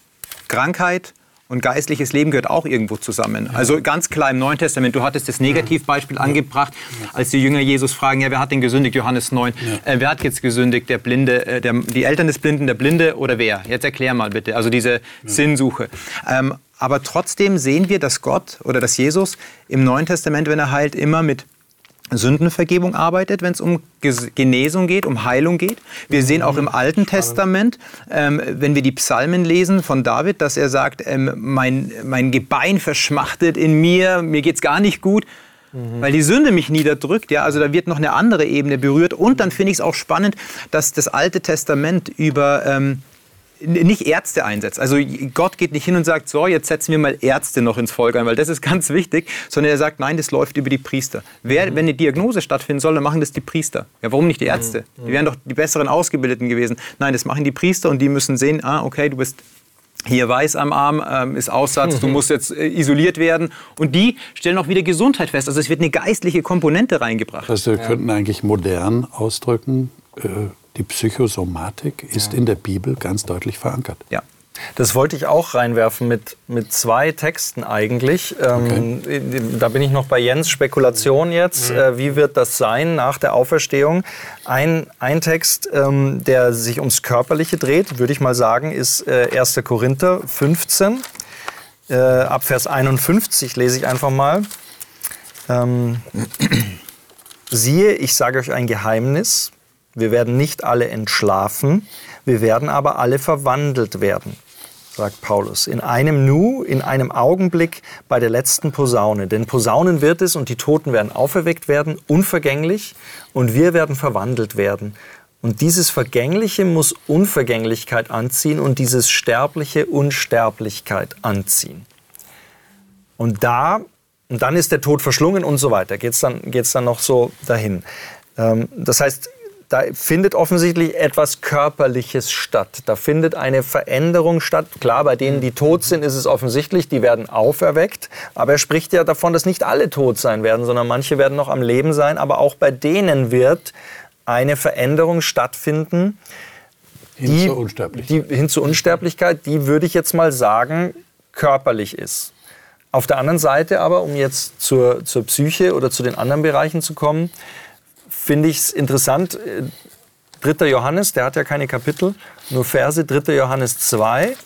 S4: Krankheit, und geistliches Leben gehört auch irgendwo zusammen. Ja. Also ganz klar im Neuen Testament, du hattest das Negativbeispiel ja. angebracht, als die Jünger Jesus fragen, ja, wer hat denn gesündigt? Johannes 9. Ja. Äh, wer hat jetzt gesündigt? Der Blinde, äh, der, die Eltern des Blinden, der Blinde oder wer? Jetzt erklär mal bitte. Also diese Sinnsuche. Ähm, aber trotzdem sehen wir, dass Gott oder dass Jesus im Neuen Testament, wenn er heilt, immer mit Sündenvergebung arbeitet, wenn es um Genesung geht, um Heilung geht. Wir sehen auch im Alten Testament, ähm, wenn wir die Psalmen lesen von David, dass er sagt, ähm, mein, mein Gebein verschmachtet in mir, mir geht es gar nicht gut. Mhm. Weil die Sünde mich niederdrückt, ja, also da wird noch eine andere Ebene berührt. Und dann finde ich es auch spannend, dass das Alte Testament über ähm, nicht Ärzte einsetzt. Also Gott geht nicht hin und sagt, so, jetzt setzen wir mal Ärzte noch ins Volk ein, weil das ist ganz wichtig, sondern er sagt, nein, das läuft über die Priester. Wer, mhm. Wenn eine Diagnose stattfinden soll, dann machen das die Priester. Ja, warum nicht die Ärzte? Mhm. Die wären doch die besseren Ausgebildeten gewesen. Nein, das machen die Priester und die müssen sehen, ah, okay, du bist hier weiß am Arm, ähm, ist Aussatz, mhm. du musst jetzt äh, isoliert werden. Und die stellen auch wieder Gesundheit fest. Also es wird eine geistliche Komponente reingebracht.
S2: Also wir ja. könnten eigentlich modern ausdrücken, äh, die Psychosomatik ist ja. in der Bibel ganz deutlich verankert.
S1: Ja. Das wollte ich auch reinwerfen mit, mit zwei Texten eigentlich. Ähm, okay. Da bin ich noch bei Jens Spekulation jetzt. Mhm. Äh, wie wird das sein nach der Auferstehung? Ein, ein Text, ähm, der sich ums Körperliche dreht, würde ich mal sagen, ist äh, 1. Korinther 15. Äh, ab Vers 51 lese ich einfach mal. Ähm, Siehe, ich sage euch ein Geheimnis. Wir werden nicht alle entschlafen, wir werden aber alle verwandelt werden, sagt Paulus. In einem Nu, in einem Augenblick bei der letzten Posaune. Denn Posaunen wird es und die Toten werden auferweckt werden, unvergänglich, und wir werden verwandelt werden. Und dieses Vergängliche muss Unvergänglichkeit anziehen und dieses Sterbliche Unsterblichkeit anziehen. Und da, und dann ist der Tod verschlungen und so weiter, geht es dann, geht's dann noch so dahin. Ähm, das heißt, da findet offensichtlich etwas Körperliches statt. Da findet eine Veränderung statt. Klar, bei denen, die tot sind, ist es offensichtlich, die werden auferweckt. Aber er spricht ja davon, dass nicht alle tot sein werden, sondern manche werden noch am Leben sein. Aber auch bei denen wird eine Veränderung stattfinden.
S2: Hin die, zur Unsterblichkeit.
S1: Die, hin zur Unsterblichkeit, die würde ich jetzt mal sagen, körperlich ist. Auf der anderen Seite aber, um jetzt zur, zur Psyche oder zu den anderen Bereichen zu kommen, finde ich es interessant. 3. Äh, Johannes, der hat ja keine Kapitel, nur Verse. 3. Johannes 2. Ja.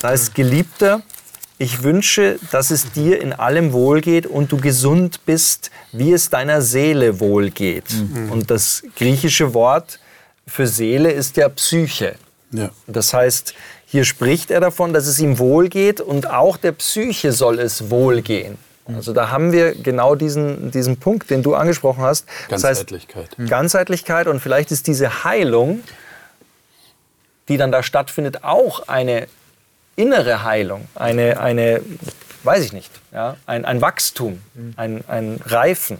S1: Da ist Geliebter, ich wünsche, dass es dir in allem wohlgeht und du gesund bist, wie es deiner Seele wohlgeht. Mhm. Und das griechische Wort für Seele ist ja Psyche. Ja. Das heißt, hier spricht er davon, dass es ihm wohlgeht und auch der Psyche soll es wohlgehen. Mhm. Also da haben wir genau diesen, diesen Punkt, den du angesprochen hast.
S2: Ganzheitlichkeit.
S1: Das heißt, Ganzheitlichkeit und vielleicht ist diese Heilung, die dann da stattfindet, auch eine innere Heilung, eine, eine weiß ich nicht, ja, ein, ein Wachstum, ein, ein Reifen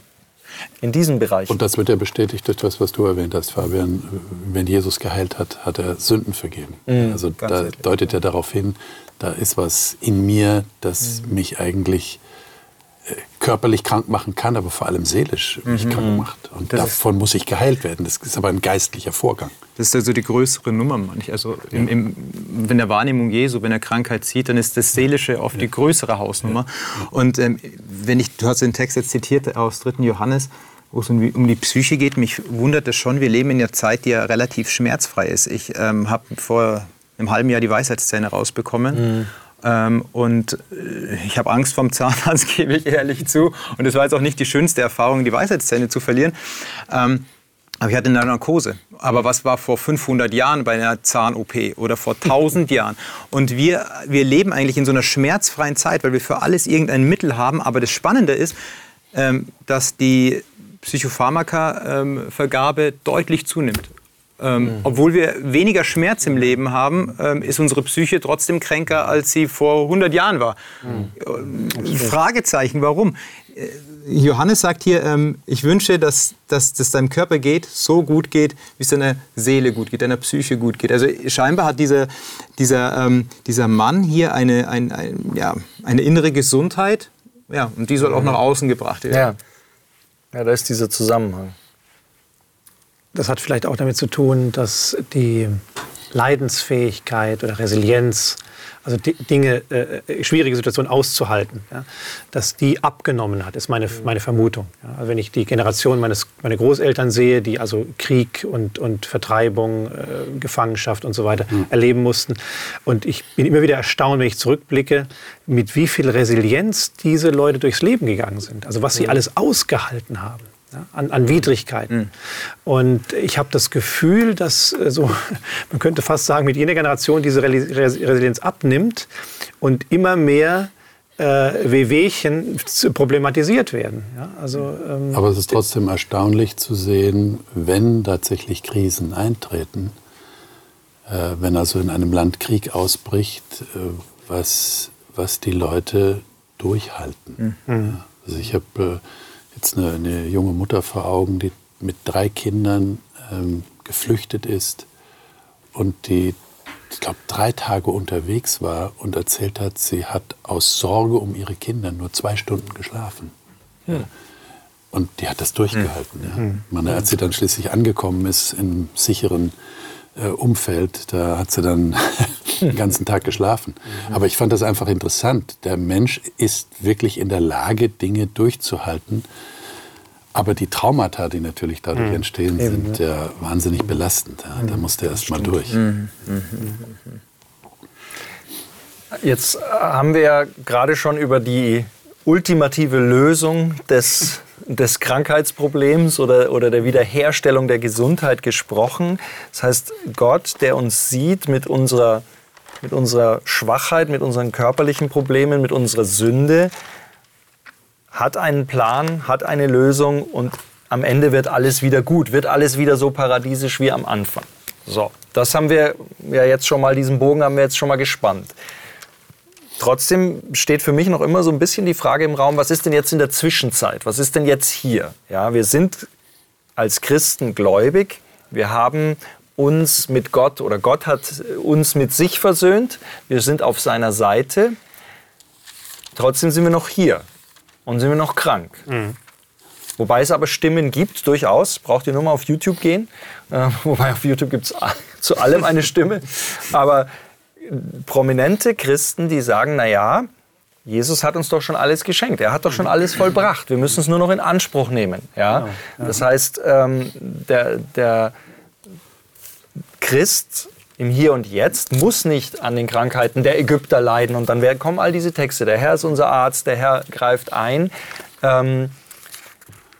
S1: in diesem Bereich.
S2: Und das wird ja bestätigt durch das, was du erwähnt hast, Fabian. Wenn Jesus geheilt hat, hat er Sünden vergeben. Mhm, also da deutet ja darauf hin, da ist was in mir, das mhm. mich eigentlich körperlich krank machen kann, aber vor allem seelisch mich mhm. krank macht. Und das davon muss ich geheilt werden. Das ist aber ein geistlicher Vorgang.
S4: Das ist also die größere Nummer manch. Also im, im, wenn der Wahrnehmung Jesu, wenn er Krankheit sieht, dann ist das Seelische oft ja. die größere Hausnummer. Ja. Und ähm, wenn ich, du hast den Text jetzt zitiert aus 3. Johannes, wo es um, um die Psyche geht, mich wundert es schon, wir leben in einer Zeit, die ja relativ schmerzfrei ist. Ich ähm, habe vor einem halben Jahr die Weisheitszähne rausbekommen. Mhm. Ähm, und äh, ich habe Angst vom Zahnarzt, gebe ich ehrlich zu. Und es war jetzt auch nicht die schönste Erfahrung, die Weisheitszähne zu verlieren. Ähm, aber ich hatte eine Narkose. Aber was war vor 500 Jahren bei einer Zahn-OP oder vor 1000 Jahren? Und wir, wir leben eigentlich in so einer schmerzfreien Zeit, weil wir für alles irgendein Mittel haben. Aber das Spannende ist, ähm, dass die Psychopharmaka-Vergabe deutlich zunimmt. Ähm, mhm. Obwohl wir weniger Schmerz im Leben haben, ähm, ist unsere Psyche trotzdem kränker, als sie vor 100 Jahren war. Mhm. Äh, Fragezeichen, warum? Äh, Johannes sagt hier, ähm, ich wünsche, dass, dass, dass deinem Körper geht, so gut geht, wie es deiner Seele gut geht, deiner Psyche gut geht. Also scheinbar hat dieser, dieser, ähm, dieser Mann hier eine, ein, ein, ja, eine innere Gesundheit, ja, und die soll auch nach außen gebracht werden.
S1: Ja, ja da ist dieser Zusammenhang.
S3: Das hat vielleicht auch damit zu tun, dass die Leidensfähigkeit oder Resilienz, also Dinge, äh, schwierige Situationen auszuhalten, ja, dass die abgenommen hat, ist meine, meine Vermutung. Ja. Also wenn ich die Generation meines meine Großeltern sehe, die also Krieg und, und Vertreibung, äh, Gefangenschaft und so weiter mhm. erleben mussten. Und ich bin immer wieder erstaunt, wenn ich zurückblicke, mit wie viel Resilienz diese Leute durchs Leben gegangen sind. Also was sie alles ausgehalten haben ja, an, an, Widrigkeiten. Mhm. Und ich habe das Gefühl, dass äh, so, man könnte fast sagen, mit jeder Generation diese Resilienz abnimmt und immer mehr äh, Wehwehchen problematisiert werden. Ja, also,
S2: ähm, Aber es ist trotzdem erstaunlich zu sehen, wenn tatsächlich Krisen eintreten, äh, wenn also in einem Land Krieg ausbricht, äh, was, was die Leute durchhalten. Mhm. Also ich habe äh, jetzt eine, eine, junge Mutter vor Augen, die mit drei Kindern ähm, geflüchtet ist und die, ich glaube, drei Tage unterwegs war und erzählt hat, sie hat aus Sorge um ihre Kinder nur zwei Stunden geschlafen. Ja. Und die hat das durchgehalten. Mhm. Ja. Hm. Man, als sie dann schließlich angekommen ist im sicheren äh, Umfeld, da hat sie dann den ganzen Tag geschlafen. Mhm. Aber ich fand das einfach interessant. Der Mensch ist wirklich in der Lage, Dinge durchzuhalten. Aber die Traumata, die natürlich dadurch mhm. entstehen, Eben, sind ja wahnsinnig belastend. Ja, da musst du erst mal durch. Mhm.
S1: Jetzt haben wir ja gerade schon über die ultimative Lösung des, des Krankheitsproblems oder, oder der Wiederherstellung der Gesundheit gesprochen. Das heißt, Gott, der uns sieht mit unserer, mit unserer Schwachheit, mit unseren körperlichen Problemen, mit unserer Sünde, hat einen Plan, hat eine Lösung und am Ende wird alles wieder gut, wird alles wieder so paradiesisch wie am Anfang. So, das haben wir ja jetzt schon mal, diesen Bogen haben wir jetzt schon mal gespannt. Trotzdem steht für mich noch immer so ein bisschen die Frage im Raum, was ist denn jetzt in der Zwischenzeit? Was ist denn jetzt hier? Ja, wir sind als Christen gläubig. Wir haben uns mit Gott oder Gott hat uns mit sich versöhnt. Wir sind auf seiner Seite. Trotzdem sind wir noch hier und sind wir noch krank. Mhm. Wobei es aber Stimmen gibt, durchaus. Braucht ihr nur mal auf YouTube gehen. Äh, wobei auf YouTube gibt es zu allem eine Stimme. Aber prominente Christen, die sagen, na ja, Jesus hat uns doch schon alles geschenkt. Er hat doch schon alles vollbracht. Wir müssen es nur noch in Anspruch nehmen. Ja? Das heißt, ähm, der, der Christ im Hier und Jetzt muss nicht an den Krankheiten der Ägypter leiden. Und dann kommen all diese Texte. Der Herr ist unser Arzt, der Herr greift ein. Ähm,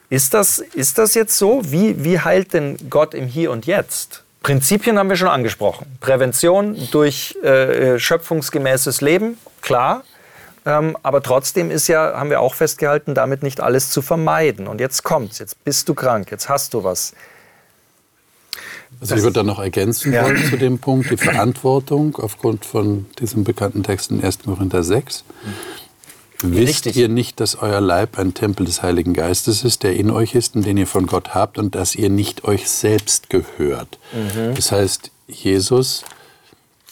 S1: ist, das, ist das jetzt so? Wie, wie heilt denn Gott im Hier und Jetzt? Prinzipien haben wir schon angesprochen. Prävention durch äh, schöpfungsgemäßes Leben, klar. Ähm, aber trotzdem ist ja, haben wir auch festgehalten, damit nicht alles zu vermeiden. Und jetzt kommt's, jetzt bist du krank, jetzt hast du was.
S2: Also ich würde da noch ergänzen ja. wollen zu dem Punkt, die Verantwortung aufgrund von diesem bekannten Text in 1. Korinther 6. Mhm. Wisst Richtig. ihr nicht, dass euer Leib ein Tempel des Heiligen Geistes ist, der in euch ist und den ihr von Gott habt und dass ihr nicht euch selbst gehört? Mhm. Das heißt, Jesus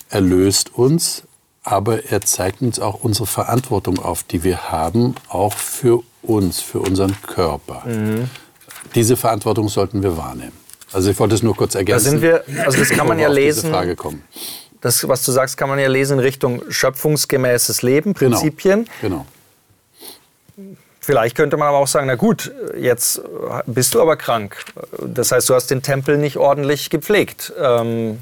S2: erlöst uns, aber er zeigt uns auch unsere Verantwortung auf, die wir haben, auch für uns, für unseren Körper. Mhm. Diese Verantwortung sollten wir wahrnehmen. Also ich wollte es nur kurz ergänzen.
S1: Da sind wir, also das kann man ja lesen. Frage kommen. Das, was du sagst, kann man ja lesen in Richtung schöpfungsgemäßes Leben, genau. Prinzipien. Genau. genau. Vielleicht könnte man aber auch sagen, na gut, jetzt bist du aber krank. Das heißt, du hast den Tempel nicht ordentlich gepflegt. Ähm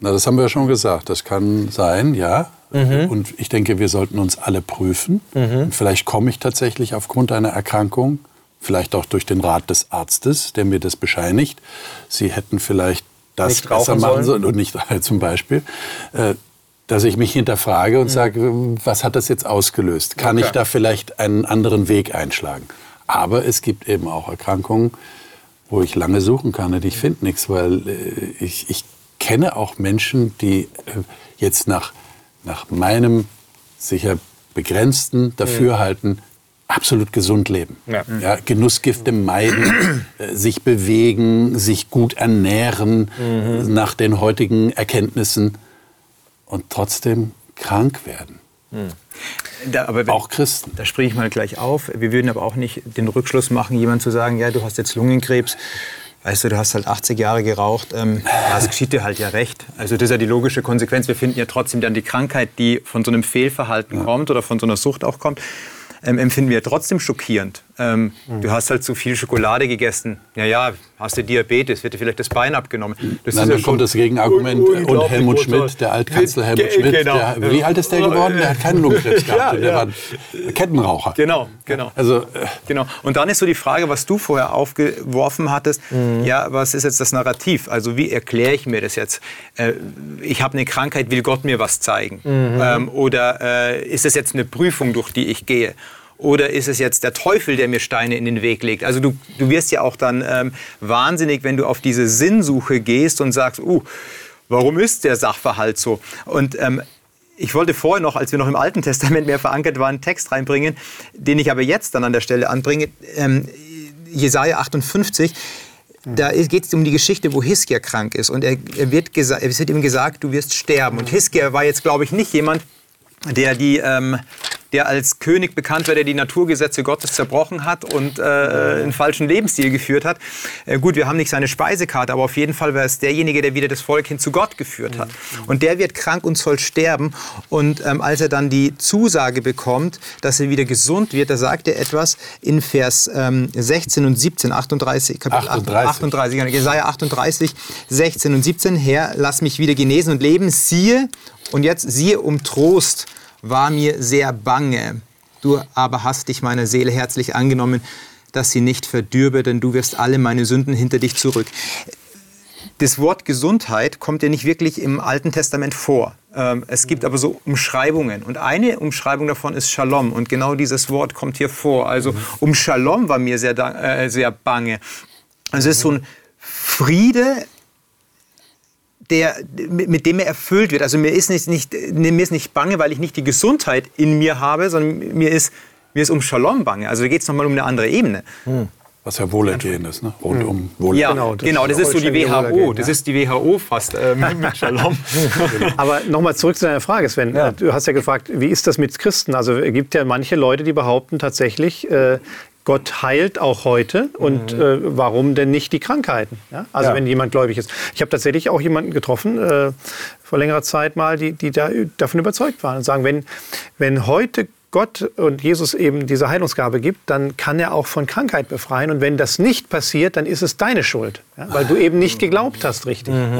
S2: na, das haben wir ja schon gesagt. Das kann sein, ja. Mhm. Und ich denke, wir sollten uns alle prüfen. Mhm. Vielleicht komme ich tatsächlich aufgrund einer Erkrankung, vielleicht auch durch den Rat des Arztes, der mir das bescheinigt. Sie hätten vielleicht das
S1: nicht besser machen sollen
S2: und nicht zum Beispiel. Dass ich mich hinterfrage und mhm. sage, was hat das jetzt ausgelöst? Kann okay. ich da vielleicht einen anderen Weg einschlagen? Aber es gibt eben auch Erkrankungen, wo ich lange suchen kann und ich finde nichts, weil äh, ich, ich kenne auch Menschen, die äh, jetzt nach, nach meinem sicher begrenzten Dafürhalten mhm. absolut gesund leben. Ja. Ja, Genussgifte meiden, äh, sich bewegen, sich gut ernähren mhm. nach den heutigen Erkenntnissen und trotzdem krank werden. Hm.
S4: Da, aber auch Christen. Da springe ich mal gleich auf. Wir würden aber auch nicht den Rückschluss machen, jemand zu sagen, ja, du hast jetzt Lungenkrebs. Weißt du, du hast halt 80 Jahre geraucht, ähm, das geschieht dir halt ja recht. Also das ist ja die logische Konsequenz. Wir finden ja trotzdem dann die Krankheit, die von so einem Fehlverhalten ja. kommt oder von so einer Sucht auch kommt, ähm, empfinden wir trotzdem schockierend. Ähm, mhm. Du hast halt zu viel Schokolade gegessen. Ja, ja, hast du Diabetes, wird dir vielleicht das Bein abgenommen.
S2: Das Nein, dann ja kommt das Gegenargument. Und Helmut Schmidt, der Altkanzler Helmut Schmidt, genau. der, wie alt ist der geworden? Der hat keinen Lungenkrebs gehabt. ja, der ja. war Kettenraucher.
S4: Genau, genau. Also, äh, genau. Und dann ist so die Frage, was du vorher aufgeworfen hattest. Mhm. Ja, was ist jetzt das Narrativ? Also wie erkläre ich mir das jetzt? Äh, ich habe eine Krankheit, will Gott mir was zeigen? Mhm. Ähm, oder äh, ist es jetzt eine Prüfung, durch die ich gehe? Oder ist es jetzt der Teufel, der mir Steine in den Weg legt? Also du, du wirst ja auch dann ähm, wahnsinnig, wenn du auf diese Sinnsuche gehst und sagst, uh, warum ist der Sachverhalt so? Und ähm, ich wollte vorher noch, als wir noch im Alten Testament mehr verankert waren, einen Text reinbringen, den ich aber jetzt dann an der Stelle anbringe. Ähm, Jesaja 58. Da geht es um die Geschichte, wo Hiskia krank ist. Und er, er wird es wird ihm gesagt, du wirst sterben. Und Hiskia war jetzt, glaube ich, nicht jemand, der die ähm, der als König bekannt war, der die Naturgesetze Gottes zerbrochen hat und äh, einen falschen Lebensstil geführt hat. Äh, gut, wir haben nicht seine Speisekarte, aber auf jeden Fall war es derjenige, der wieder das Volk hin zu Gott geführt hat. Und der wird krank und soll sterben. Und ähm, als er dann die Zusage bekommt, dass er wieder gesund wird, da sagt er etwas in Vers ähm, 16 und 17, 38, Kapitel 38, 38 Jesaja 38, 16 und 17, Herr, lass mich wieder genesen und leben. Siehe, und jetzt siehe um Trost war mir sehr bange. Du aber hast dich meiner Seele herzlich angenommen, dass sie nicht verdürbe, denn du wirst alle meine Sünden hinter dich zurück. Das Wort Gesundheit kommt ja nicht wirklich im Alten Testament vor. Ähm, es gibt aber so Umschreibungen. Und eine Umschreibung davon ist Shalom. Und genau dieses Wort kommt hier vor. Also um Shalom war mir sehr, äh, sehr bange.
S5: Also es ist so ein Friede, der, mit dem er erfüllt wird. Also mir ist nicht, nicht, mir ist nicht bange, weil ich nicht die Gesundheit in mir habe, sondern mir ist, mir ist um Shalom bange. Also da geht es nochmal um eine andere Ebene.
S2: Hm. Was ja Wohlergehen ist, ne? Rundum hm. Wohlergehen.
S5: Ja, genau, das, genau, das ist so die WHO. Das ist die WHO fast äh, mit Shalom.
S3: Aber nochmal zurück zu deiner Frage, Sven. Ja. Du hast ja gefragt, wie ist das mit Christen? Also es gibt ja manche Leute, die behaupten tatsächlich, äh, Gott heilt auch heute und mhm. äh, warum denn nicht die Krankheiten? Ja? Also ja. wenn jemand gläubig ist. Ich habe tatsächlich auch jemanden getroffen äh, vor längerer Zeit mal, die, die da, davon überzeugt waren und sagen, wenn, wenn heute Gott und Jesus eben diese Heilungsgabe gibt, dann kann er auch von Krankheit befreien. Und wenn das nicht passiert, dann ist es deine Schuld, ja, weil du eben nicht geglaubt hast, richtig. Mhm.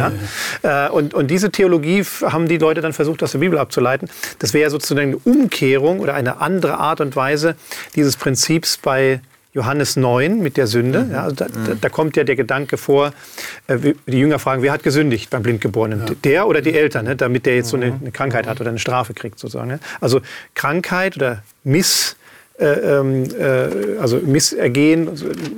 S3: Ja? Äh, und, und diese Theologie haben die Leute dann versucht, aus der Bibel abzuleiten. Das wäre sozusagen eine Umkehrung oder eine andere Art und Weise dieses Prinzips bei Johannes 9 mit der Sünde. Mhm. Ja, also da, da, da, kommt ja der Gedanke vor, äh, die Jünger fragen, wer hat gesündigt beim Blindgeborenen? Ja. Der oder die Eltern, ne, damit der jetzt so eine, mhm. eine, Krankheit hat oder eine Strafe kriegt sozusagen. Ne? Also Krankheit oder Miss äh, ähm, äh, also Missergehen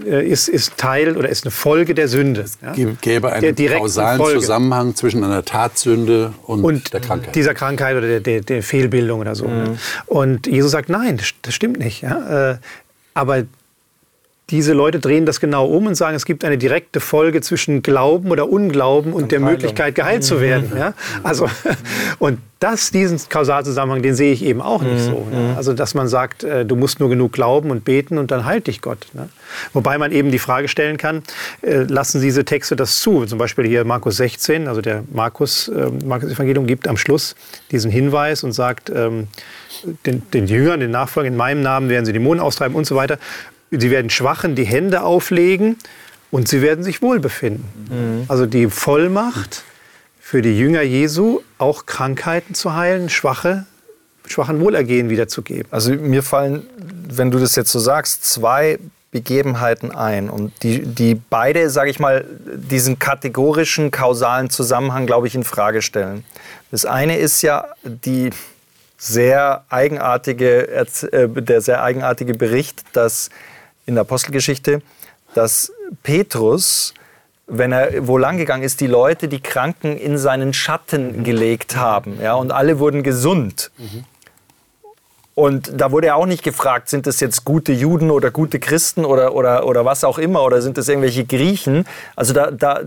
S3: äh, ist, ist Teil oder ist eine Folge der Sünde. Es
S2: gäbe einen kausalen Folge. Zusammenhang zwischen einer Tatsünde und, und der Krankheit.
S3: dieser Krankheit oder der, der, der Fehlbildung oder so. Ne? Mhm. Und Jesus sagt, nein, das stimmt nicht. Ja? Äh, aber diese Leute drehen das genau um und sagen, es gibt eine direkte Folge zwischen Glauben oder Unglauben und, und der Möglichkeit, geheilt zu werden. Ja? Also, und das, diesen Kausalzusammenhang, den sehe ich eben auch nicht so. Ne? Also, dass man sagt, äh, du musst nur genug glauben und beten und dann heilt dich Gott. Ne? Wobei man eben die Frage stellen kann, äh, lassen diese Texte das zu? Zum Beispiel hier Markus 16, also der Markus, äh, Markus Evangelium gibt am Schluss diesen Hinweis und sagt, ähm, den, den Jüngern, den Nachfolgern, in meinem Namen werden sie Dämonen austreiben und so weiter. Sie werden Schwachen die Hände auflegen und sie werden sich wohlbefinden. Mhm. Also die Vollmacht für die Jünger Jesu, auch Krankheiten zu heilen, Schwache, schwachen Wohlergehen wiederzugeben.
S1: Also mir fallen, wenn du das jetzt so sagst, zwei Begebenheiten ein und die, die beide, sage ich mal, diesen kategorischen, kausalen Zusammenhang, glaube ich, in Frage stellen. Das eine ist ja die sehr eigenartige, äh, der sehr eigenartige Bericht, dass in der Apostelgeschichte, dass Petrus, wenn er wo lang gegangen ist, die Leute, die Kranken in seinen Schatten gelegt haben. Ja, und alle wurden gesund. Mhm. Und da wurde er auch nicht gefragt, sind das jetzt gute Juden oder gute Christen oder, oder, oder was auch immer, oder sind das irgendwelche Griechen? Also da, da,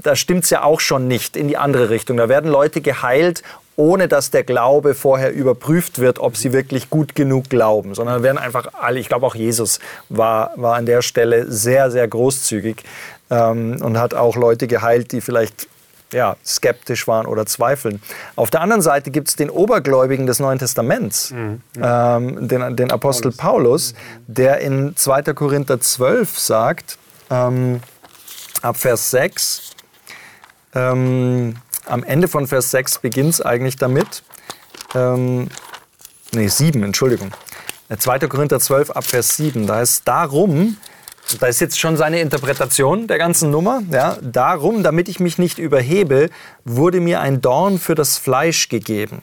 S1: da stimmt es ja auch schon nicht in die andere Richtung. Da werden Leute geheilt, ohne dass der Glaube vorher überprüft wird, ob sie wirklich gut genug glauben, sondern werden einfach alle, ich glaube auch Jesus war, war an der Stelle sehr, sehr großzügig ähm, und hat auch Leute geheilt, die vielleicht ja, skeptisch waren oder zweifeln. Auf der anderen Seite gibt es den Obergläubigen des Neuen Testaments, mhm. ähm, den, den, Apostel Paulus, der in 2. Korinther 12 sagt, ähm, ab Vers 6, ähm, am Ende von Vers 6 beginnt es eigentlich damit, ähm, nee, 7, Entschuldigung, 2. Äh, Korinther 12 ab Vers 7, da ist darum, da ist jetzt schon seine Interpretation der ganzen Nummer. Ja, darum, damit ich mich nicht überhebe, wurde mir ein Dorn für das Fleisch gegeben.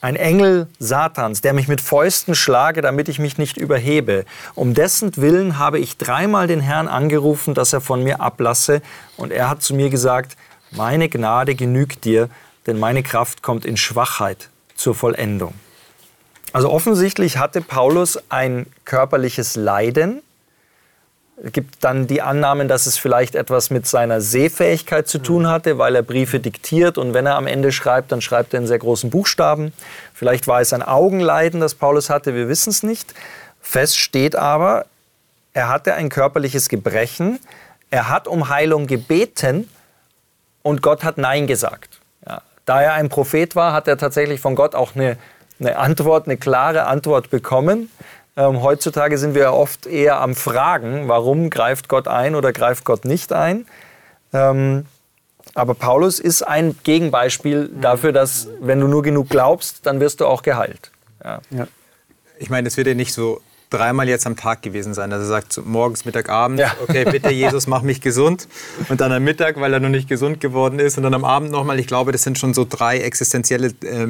S1: Ein Engel Satans, der mich mit Fäusten schlage, damit ich mich nicht überhebe. Um dessen Willen habe ich dreimal den Herrn angerufen, dass er von mir ablasse. Und er hat zu mir gesagt, meine Gnade genügt dir, denn meine Kraft kommt in Schwachheit zur Vollendung. Also offensichtlich hatte Paulus ein körperliches Leiden, es gibt dann die Annahmen, dass es vielleicht etwas mit seiner Sehfähigkeit zu tun hatte, weil er Briefe diktiert und wenn er am Ende schreibt, dann schreibt er in sehr großen Buchstaben. Vielleicht war es ein Augenleiden, das Paulus hatte, wir wissen es nicht. Fest steht aber, er hatte ein körperliches Gebrechen, er hat um Heilung gebeten und Gott hat Nein gesagt. Ja. Da er ein Prophet war, hat er tatsächlich von Gott auch eine, eine Antwort, eine klare Antwort bekommen. Ähm, heutzutage sind wir oft eher am Fragen, warum greift Gott ein oder greift Gott nicht ein. Ähm, aber Paulus ist ein Gegenbeispiel dafür, dass wenn du nur genug glaubst, dann wirst du auch geheilt. Ja.
S5: Ja. Ich meine, es wird ja nicht so
S4: dreimal jetzt am Tag gewesen sein. Also er sagt morgens, Mittag, Abend, ja. okay, bitte Jesus, mach mich gesund. Und dann am Mittag, weil er noch nicht gesund geworden ist. Und dann am Abend nochmal. Ich glaube, das sind schon so drei existenzielle äh,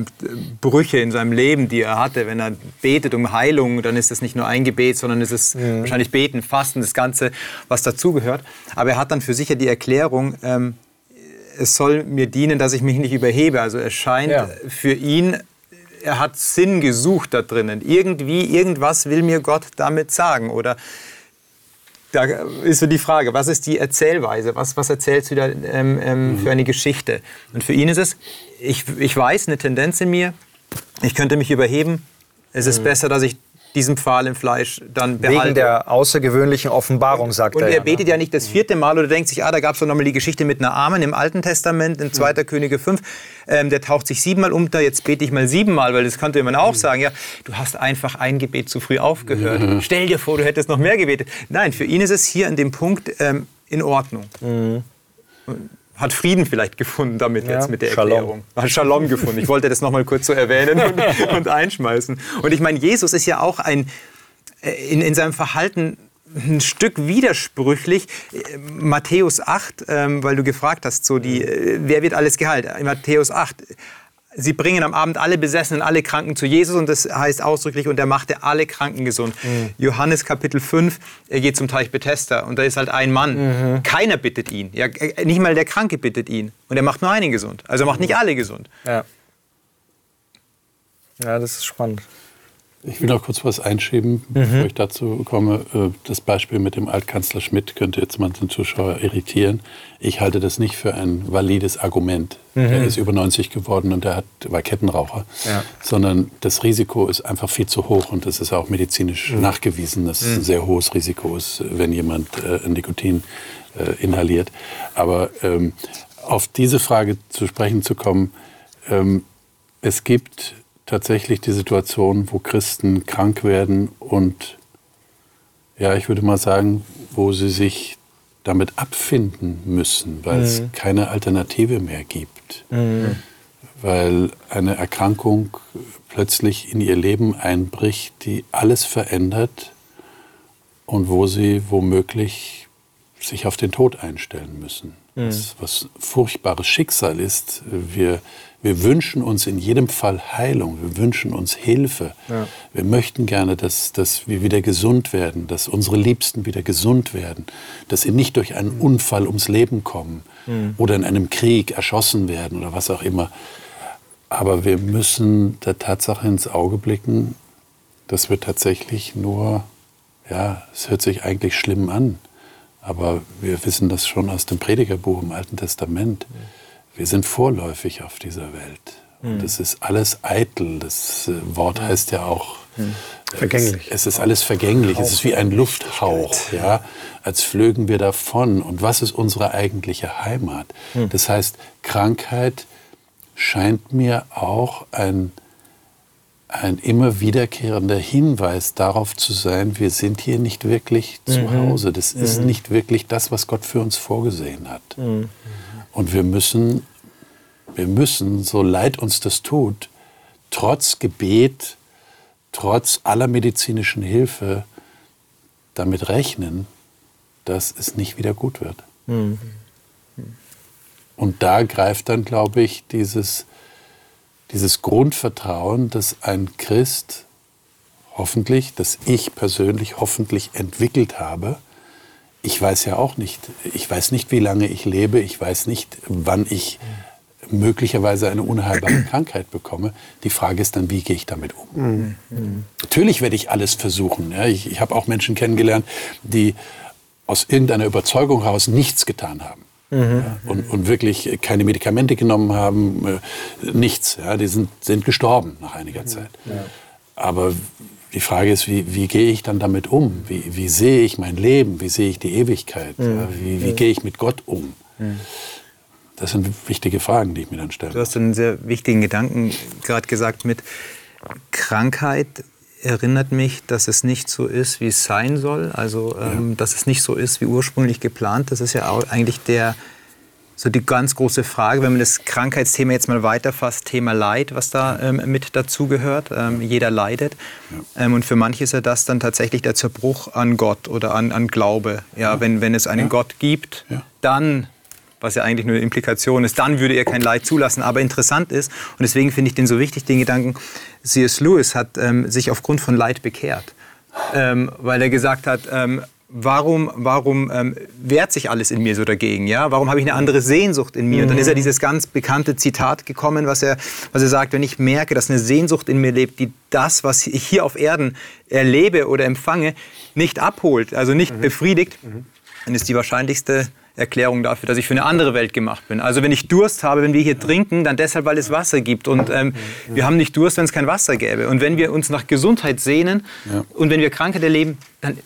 S4: Brüche in seinem Leben, die er hatte. Wenn er betet um Heilung, dann ist es nicht nur ein Gebet, sondern es ist mhm. wahrscheinlich Beten, Fasten, das Ganze, was dazugehört. Aber er hat dann für sich ja die Erklärung, ähm, es soll mir dienen, dass ich mich nicht überhebe. Also es scheint ja. für ihn er hat Sinn gesucht da drinnen. Irgendwie, irgendwas will mir Gott damit sagen. Oder da ist so die Frage, was ist die Erzählweise? Was, was erzählst du da ähm, ähm, mhm. für eine Geschichte? Und für ihn ist es, ich, ich weiß eine Tendenz in mir, ich könnte mich überheben. Es ist mhm. besser, dass ich diesen Pfahl im Fleisch dann behalten.
S1: Wegen der außergewöhnlichen Offenbarung, sagt
S4: und
S1: er.
S4: Und er betet ja, ne? ja nicht das vierte Mal oder denkt sich, ah, da gab es doch nochmal die Geschichte mit einer Armen im Alten Testament, in 2. Mhm. Könige 5. Ähm, der taucht sich siebenmal unter, jetzt bete ich mal siebenmal, weil das könnte man auch mhm. sagen, ja, du hast einfach ein Gebet zu früh aufgehört. Mhm. Stell dir vor, du hättest noch mehr gebetet. Nein, für ihn ist es hier an dem Punkt ähm, in Ordnung. Hat Frieden vielleicht gefunden damit ja, jetzt mit der Shalom. Erklärung. Hat Shalom gefunden. Ich wollte das noch mal kurz so erwähnen und, und einschmeißen. Und ich meine, Jesus ist ja auch ein, äh, in, in seinem Verhalten ein Stück widersprüchlich. Matthäus 8, ähm, weil du gefragt hast, so die, äh, wer wird alles geheilt? Matthäus 8 sie bringen am Abend alle Besessenen, alle Kranken zu Jesus und das heißt ausdrücklich, und er machte alle Kranken gesund. Mhm. Johannes Kapitel 5, er geht zum Teich Bethesda und da ist halt ein Mann. Mhm. Keiner bittet ihn. Ja, äh, nicht mal der Kranke bittet ihn. Und er macht nur einen gesund. Also er macht nicht alle gesund.
S1: Ja. Ja, das ist spannend.
S2: Ich will noch kurz was einschieben, mhm. bevor ich dazu komme. Äh, das Beispiel mit dem Altkanzler Schmidt könnte jetzt manchen Zuschauer irritieren. Ich halte das nicht für ein valides Argument. Mhm. Er ist über 90 geworden und er hat, war Kettenraucher. Ja. Sondern das Risiko ist einfach viel zu hoch und das ist auch medizinisch mhm. nachgewiesen, dass es ein mhm. sehr hohes Risiko ist, wenn jemand äh, Nikotin äh, inhaliert. Aber ähm, auf diese Frage zu sprechen zu kommen, ähm, es gibt tatsächlich die Situation, wo Christen krank werden und ja, ich würde mal sagen, wo sie sich damit abfinden müssen, weil mhm. es keine Alternative mehr gibt. Mhm. Weil eine Erkrankung plötzlich in ihr Leben einbricht, die alles verändert und wo sie womöglich sich auf den Tod einstellen müssen. Mhm. Was, was furchtbares Schicksal ist. Wir wir wünschen uns in jedem Fall Heilung, wir wünschen uns Hilfe. Ja. Wir möchten gerne, dass, dass wir wieder gesund werden, dass unsere Liebsten wieder gesund werden, dass sie nicht durch einen Unfall ums Leben kommen mhm. oder in einem Krieg erschossen werden oder was auch immer. Aber wir müssen der Tatsache ins Auge blicken, dass wir tatsächlich nur, ja, es hört sich eigentlich schlimm an, aber wir wissen das schon aus dem Predigerbuch im Alten Testament. Mhm wir sind vorläufig auf dieser Welt. Und es ist alles eitel. Das äh, Wort heißt ja auch
S3: hm. vergänglich.
S2: Es, es, ist alles vergänglich. Es ist wie ein Lufthauch, ja, als flögen wir davon. Und was ist unsere eigentliche Heimat? Hm. Das heißt, Krankheit scheint mir auch ein ein immer wiederkehrender Hinweis darauf zu sein, wir sind hier nicht wirklich zu mhm. Hause. Das mhm. ist nicht wirklich das, was Gott für uns vorgesehen hat. Und wir müssen, wir müssen, so leid uns das tut, trotz Gebet, trotz aller medizinischen Hilfe damit rechnen, dass es nicht wieder gut wird. Mhm. Und da greift dann, glaube ich, dieses, dieses Grundvertrauen, dass ein Christ hoffentlich, das ich persönlich hoffentlich entwickelt habe, ich weiß ja auch nicht, ich weiß nicht, wie lange ich lebe, ich weiß nicht, wann ich möglicherweise eine unheilbare Krankheit bekomme. Die Frage ist dann, wie gehe ich damit um? Mhm. Natürlich werde ich alles versuchen. Ich, ich habe auch Menschen kennengelernt, die aus irgendeiner Überzeugung heraus nichts getan haben. Mhm. Und, und, wirklich keine Medikamente genommen haben, äh, nichts. Ja, die sind, sind gestorben nach einiger Zeit. Ja. Aber die Frage ist, wie, wie gehe ich dann damit um? Wie, wie sehe ich mein Leben? Wie sehe ich die Ewigkeit? Mhm. Wie, wie gehe ich mit Gott um? Mhm. Das sind wichtige Fragen, die ich mir dann stelle.
S4: Du hast einen sehr wichtigen Gedanken gerade gesagt mit Krankheit erinnert mich, dass es nicht so ist, wie es sein soll. Also, ähm, ja. dass es nicht so ist, wie ursprünglich geplant. Das ist ja auch eigentlich der, so die ganz große Frage, wenn man das Krankheitsthema jetzt mal weiterfasst, Thema Leid, was da ähm, mit dazugehört. Ähm, jeder leidet. Ja. Ähm, und für manche ist ja das dann tatsächlich der Zerbruch an Gott oder an, an Glaube. Ja, ja. Wenn, wenn es einen ja. Gott gibt, dann was ja eigentlich nur eine Implikation ist, dann würde er kein Leid zulassen. Aber interessant ist, und deswegen finde ich den so wichtig, den Gedanken, C.S. Lewis hat ähm, sich aufgrund von Leid bekehrt. Ähm, weil er gesagt hat, ähm, warum, warum ähm, wehrt sich alles in mir so dagegen? Ja? Warum habe ich eine andere Sehnsucht in mir? Und dann ist ja mhm. dieses ganz bekannte Zitat gekommen, was er, was er sagt, wenn ich merke, dass eine Sehnsucht in mir lebt, die das, was ich hier auf Erden erlebe oder empfange, nicht abholt, also nicht mhm. befriedigt, mhm. dann ist die wahrscheinlichste Erklärung dafür, dass ich für eine andere Welt gemacht bin. Also wenn ich Durst habe, wenn wir hier trinken, dann deshalb, weil es Wasser gibt. Und ähm, wir haben nicht Durst, wenn es kein Wasser gäbe. Und wenn wir uns nach Gesundheit sehnen ja. und wenn wir Krankheit erleben, dann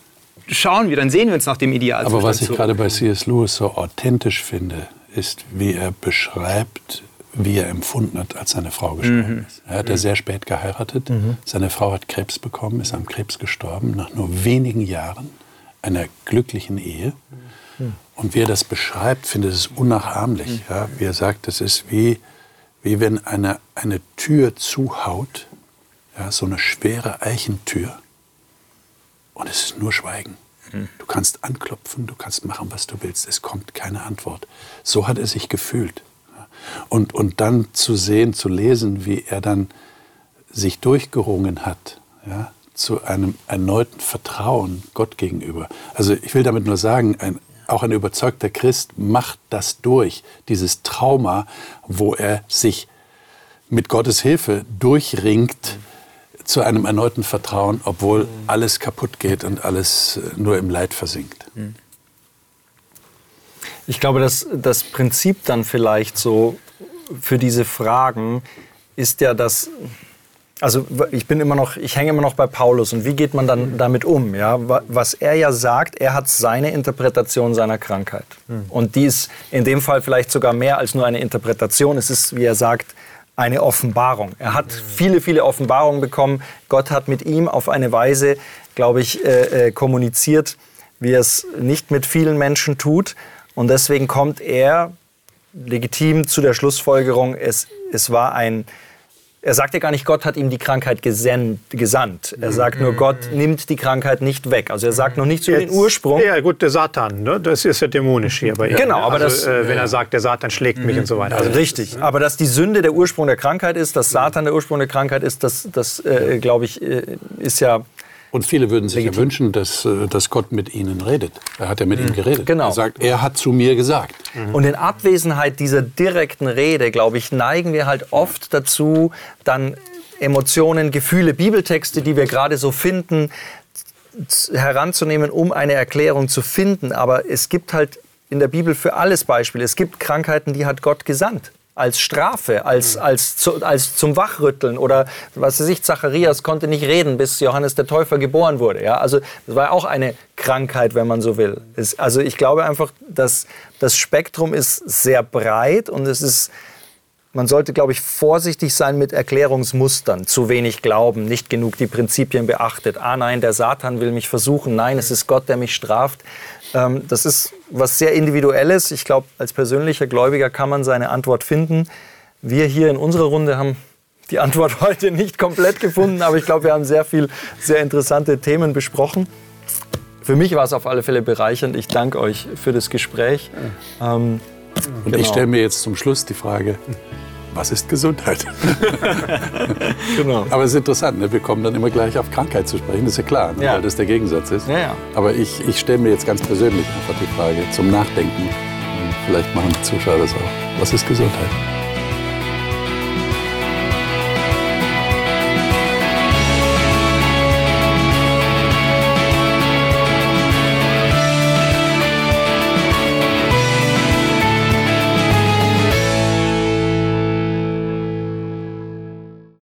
S4: schauen wir, dann sehen wir uns nach dem Ideal.
S2: Aber was ich gerade bei C.S. Lewis so authentisch finde, ist, wie er beschreibt, wie er empfunden hat, als seine Frau gestorben mhm. ist. Er hat ja sehr spät geheiratet. Mhm. Seine Frau hat Krebs bekommen, ist am Krebs gestorben, nach nur wenigen Jahren einer glücklichen Ehe. Mhm. Und wie er das beschreibt, finde ich es unnachahmlich. Mhm. Ja, wie er sagt, es ist wie, wie wenn eine, eine Tür zuhaut, ja, so eine schwere Eichentür. Und es ist nur Schweigen. Mhm. Du kannst anklopfen, du kannst machen, was du willst. Es kommt keine Antwort. So hat er sich gefühlt. Und, und dann zu sehen, zu lesen, wie er dann sich durchgerungen hat, ja, zu einem erneuten Vertrauen Gott gegenüber. Also ich will damit nur sagen, ein, auch ein überzeugter Christ macht das durch, dieses Trauma, wo er sich mit Gottes Hilfe durchringt zu einem erneuten Vertrauen, obwohl alles kaputt geht und alles äh, nur im Leid versinkt.
S1: Ich glaube, dass das Prinzip dann vielleicht so für diese Fragen ist ja, dass also ich bin immer noch, ich hänge immer noch bei Paulus und wie geht man dann damit um? Ja, was er ja sagt, er hat seine Interpretation seiner Krankheit mhm. und die ist in dem Fall vielleicht sogar mehr als nur eine Interpretation. Es ist, wie er sagt, eine Offenbarung. Er hat viele, viele Offenbarungen bekommen. Gott hat mit ihm auf eine Weise, glaube ich, äh, äh, kommuniziert, wie er es nicht mit vielen Menschen tut. Und deswegen kommt er legitim zu der Schlussfolgerung, es, es war ein er sagt ja gar nicht, Gott hat ihm die Krankheit gesandt. Er sagt nur, Gott nimmt die Krankheit nicht weg. Also er sagt noch nicht zu so den Ursprung.
S3: Ja, gut, der Satan, ne? das ist ja dämonisch hier bei ihm.
S1: Genau, aber also,
S3: das, äh, wenn er sagt, der Satan schlägt mich und so weiter.
S1: Also richtig, aber dass die Sünde der Ursprung der Krankheit ist, dass Satan der Ursprung der Krankheit ist, das, das äh, glaube ich, äh, ist ja
S2: und viele würden sich ja wünschen, dass, äh, dass Gott mit ihnen redet. Er hat ja mit mhm. ihnen geredet.
S1: Genau.
S2: Er sagt, er hat zu mir gesagt.
S1: Mhm. Und in Abwesenheit dieser direkten Rede, glaube ich, neigen wir halt oft dazu, dann Emotionen, Gefühle, Bibeltexte, die wir gerade so finden, heranzunehmen, um eine Erklärung zu finden. Aber es gibt halt in der Bibel für alles Beispiele. Es gibt Krankheiten, die hat Gott gesandt als Strafe, als, mhm. als, zu, als zum Wachrütteln oder was weiß ich, Zacharias konnte nicht reden, bis Johannes der Täufer geboren wurde. Ja? Also das war auch eine Krankheit, wenn man so will. Es, also ich glaube einfach, dass das Spektrum ist sehr breit und es ist man sollte, glaube ich, vorsichtig sein mit Erklärungsmustern. Zu wenig glauben, nicht genug die Prinzipien beachtet. Ah nein, der Satan will mich versuchen. Nein, es ist Gott, der mich straft. Ähm, das ist was sehr Individuelles. Ich glaube, als persönlicher Gläubiger kann man seine Antwort finden. Wir hier in unserer Runde haben die Antwort heute nicht komplett gefunden, aber ich glaube, wir haben sehr viel, sehr interessante Themen besprochen. Für mich war es auf alle Fälle bereichernd. Ich danke euch für das Gespräch.
S2: Ähm, Und genau. ich stelle mir jetzt zum Schluss die Frage, was ist Gesundheit? genau. Aber es ist interessant, ne? wir kommen dann immer gleich auf Krankheit zu sprechen, das ist ja klar, ne? ja. weil das der Gegensatz ist. Ja, ja. Aber ich, ich stelle mir jetzt ganz persönlich einfach die Frage zum Nachdenken. Vielleicht machen die Zuschauer das auch. Was ist Gesundheit?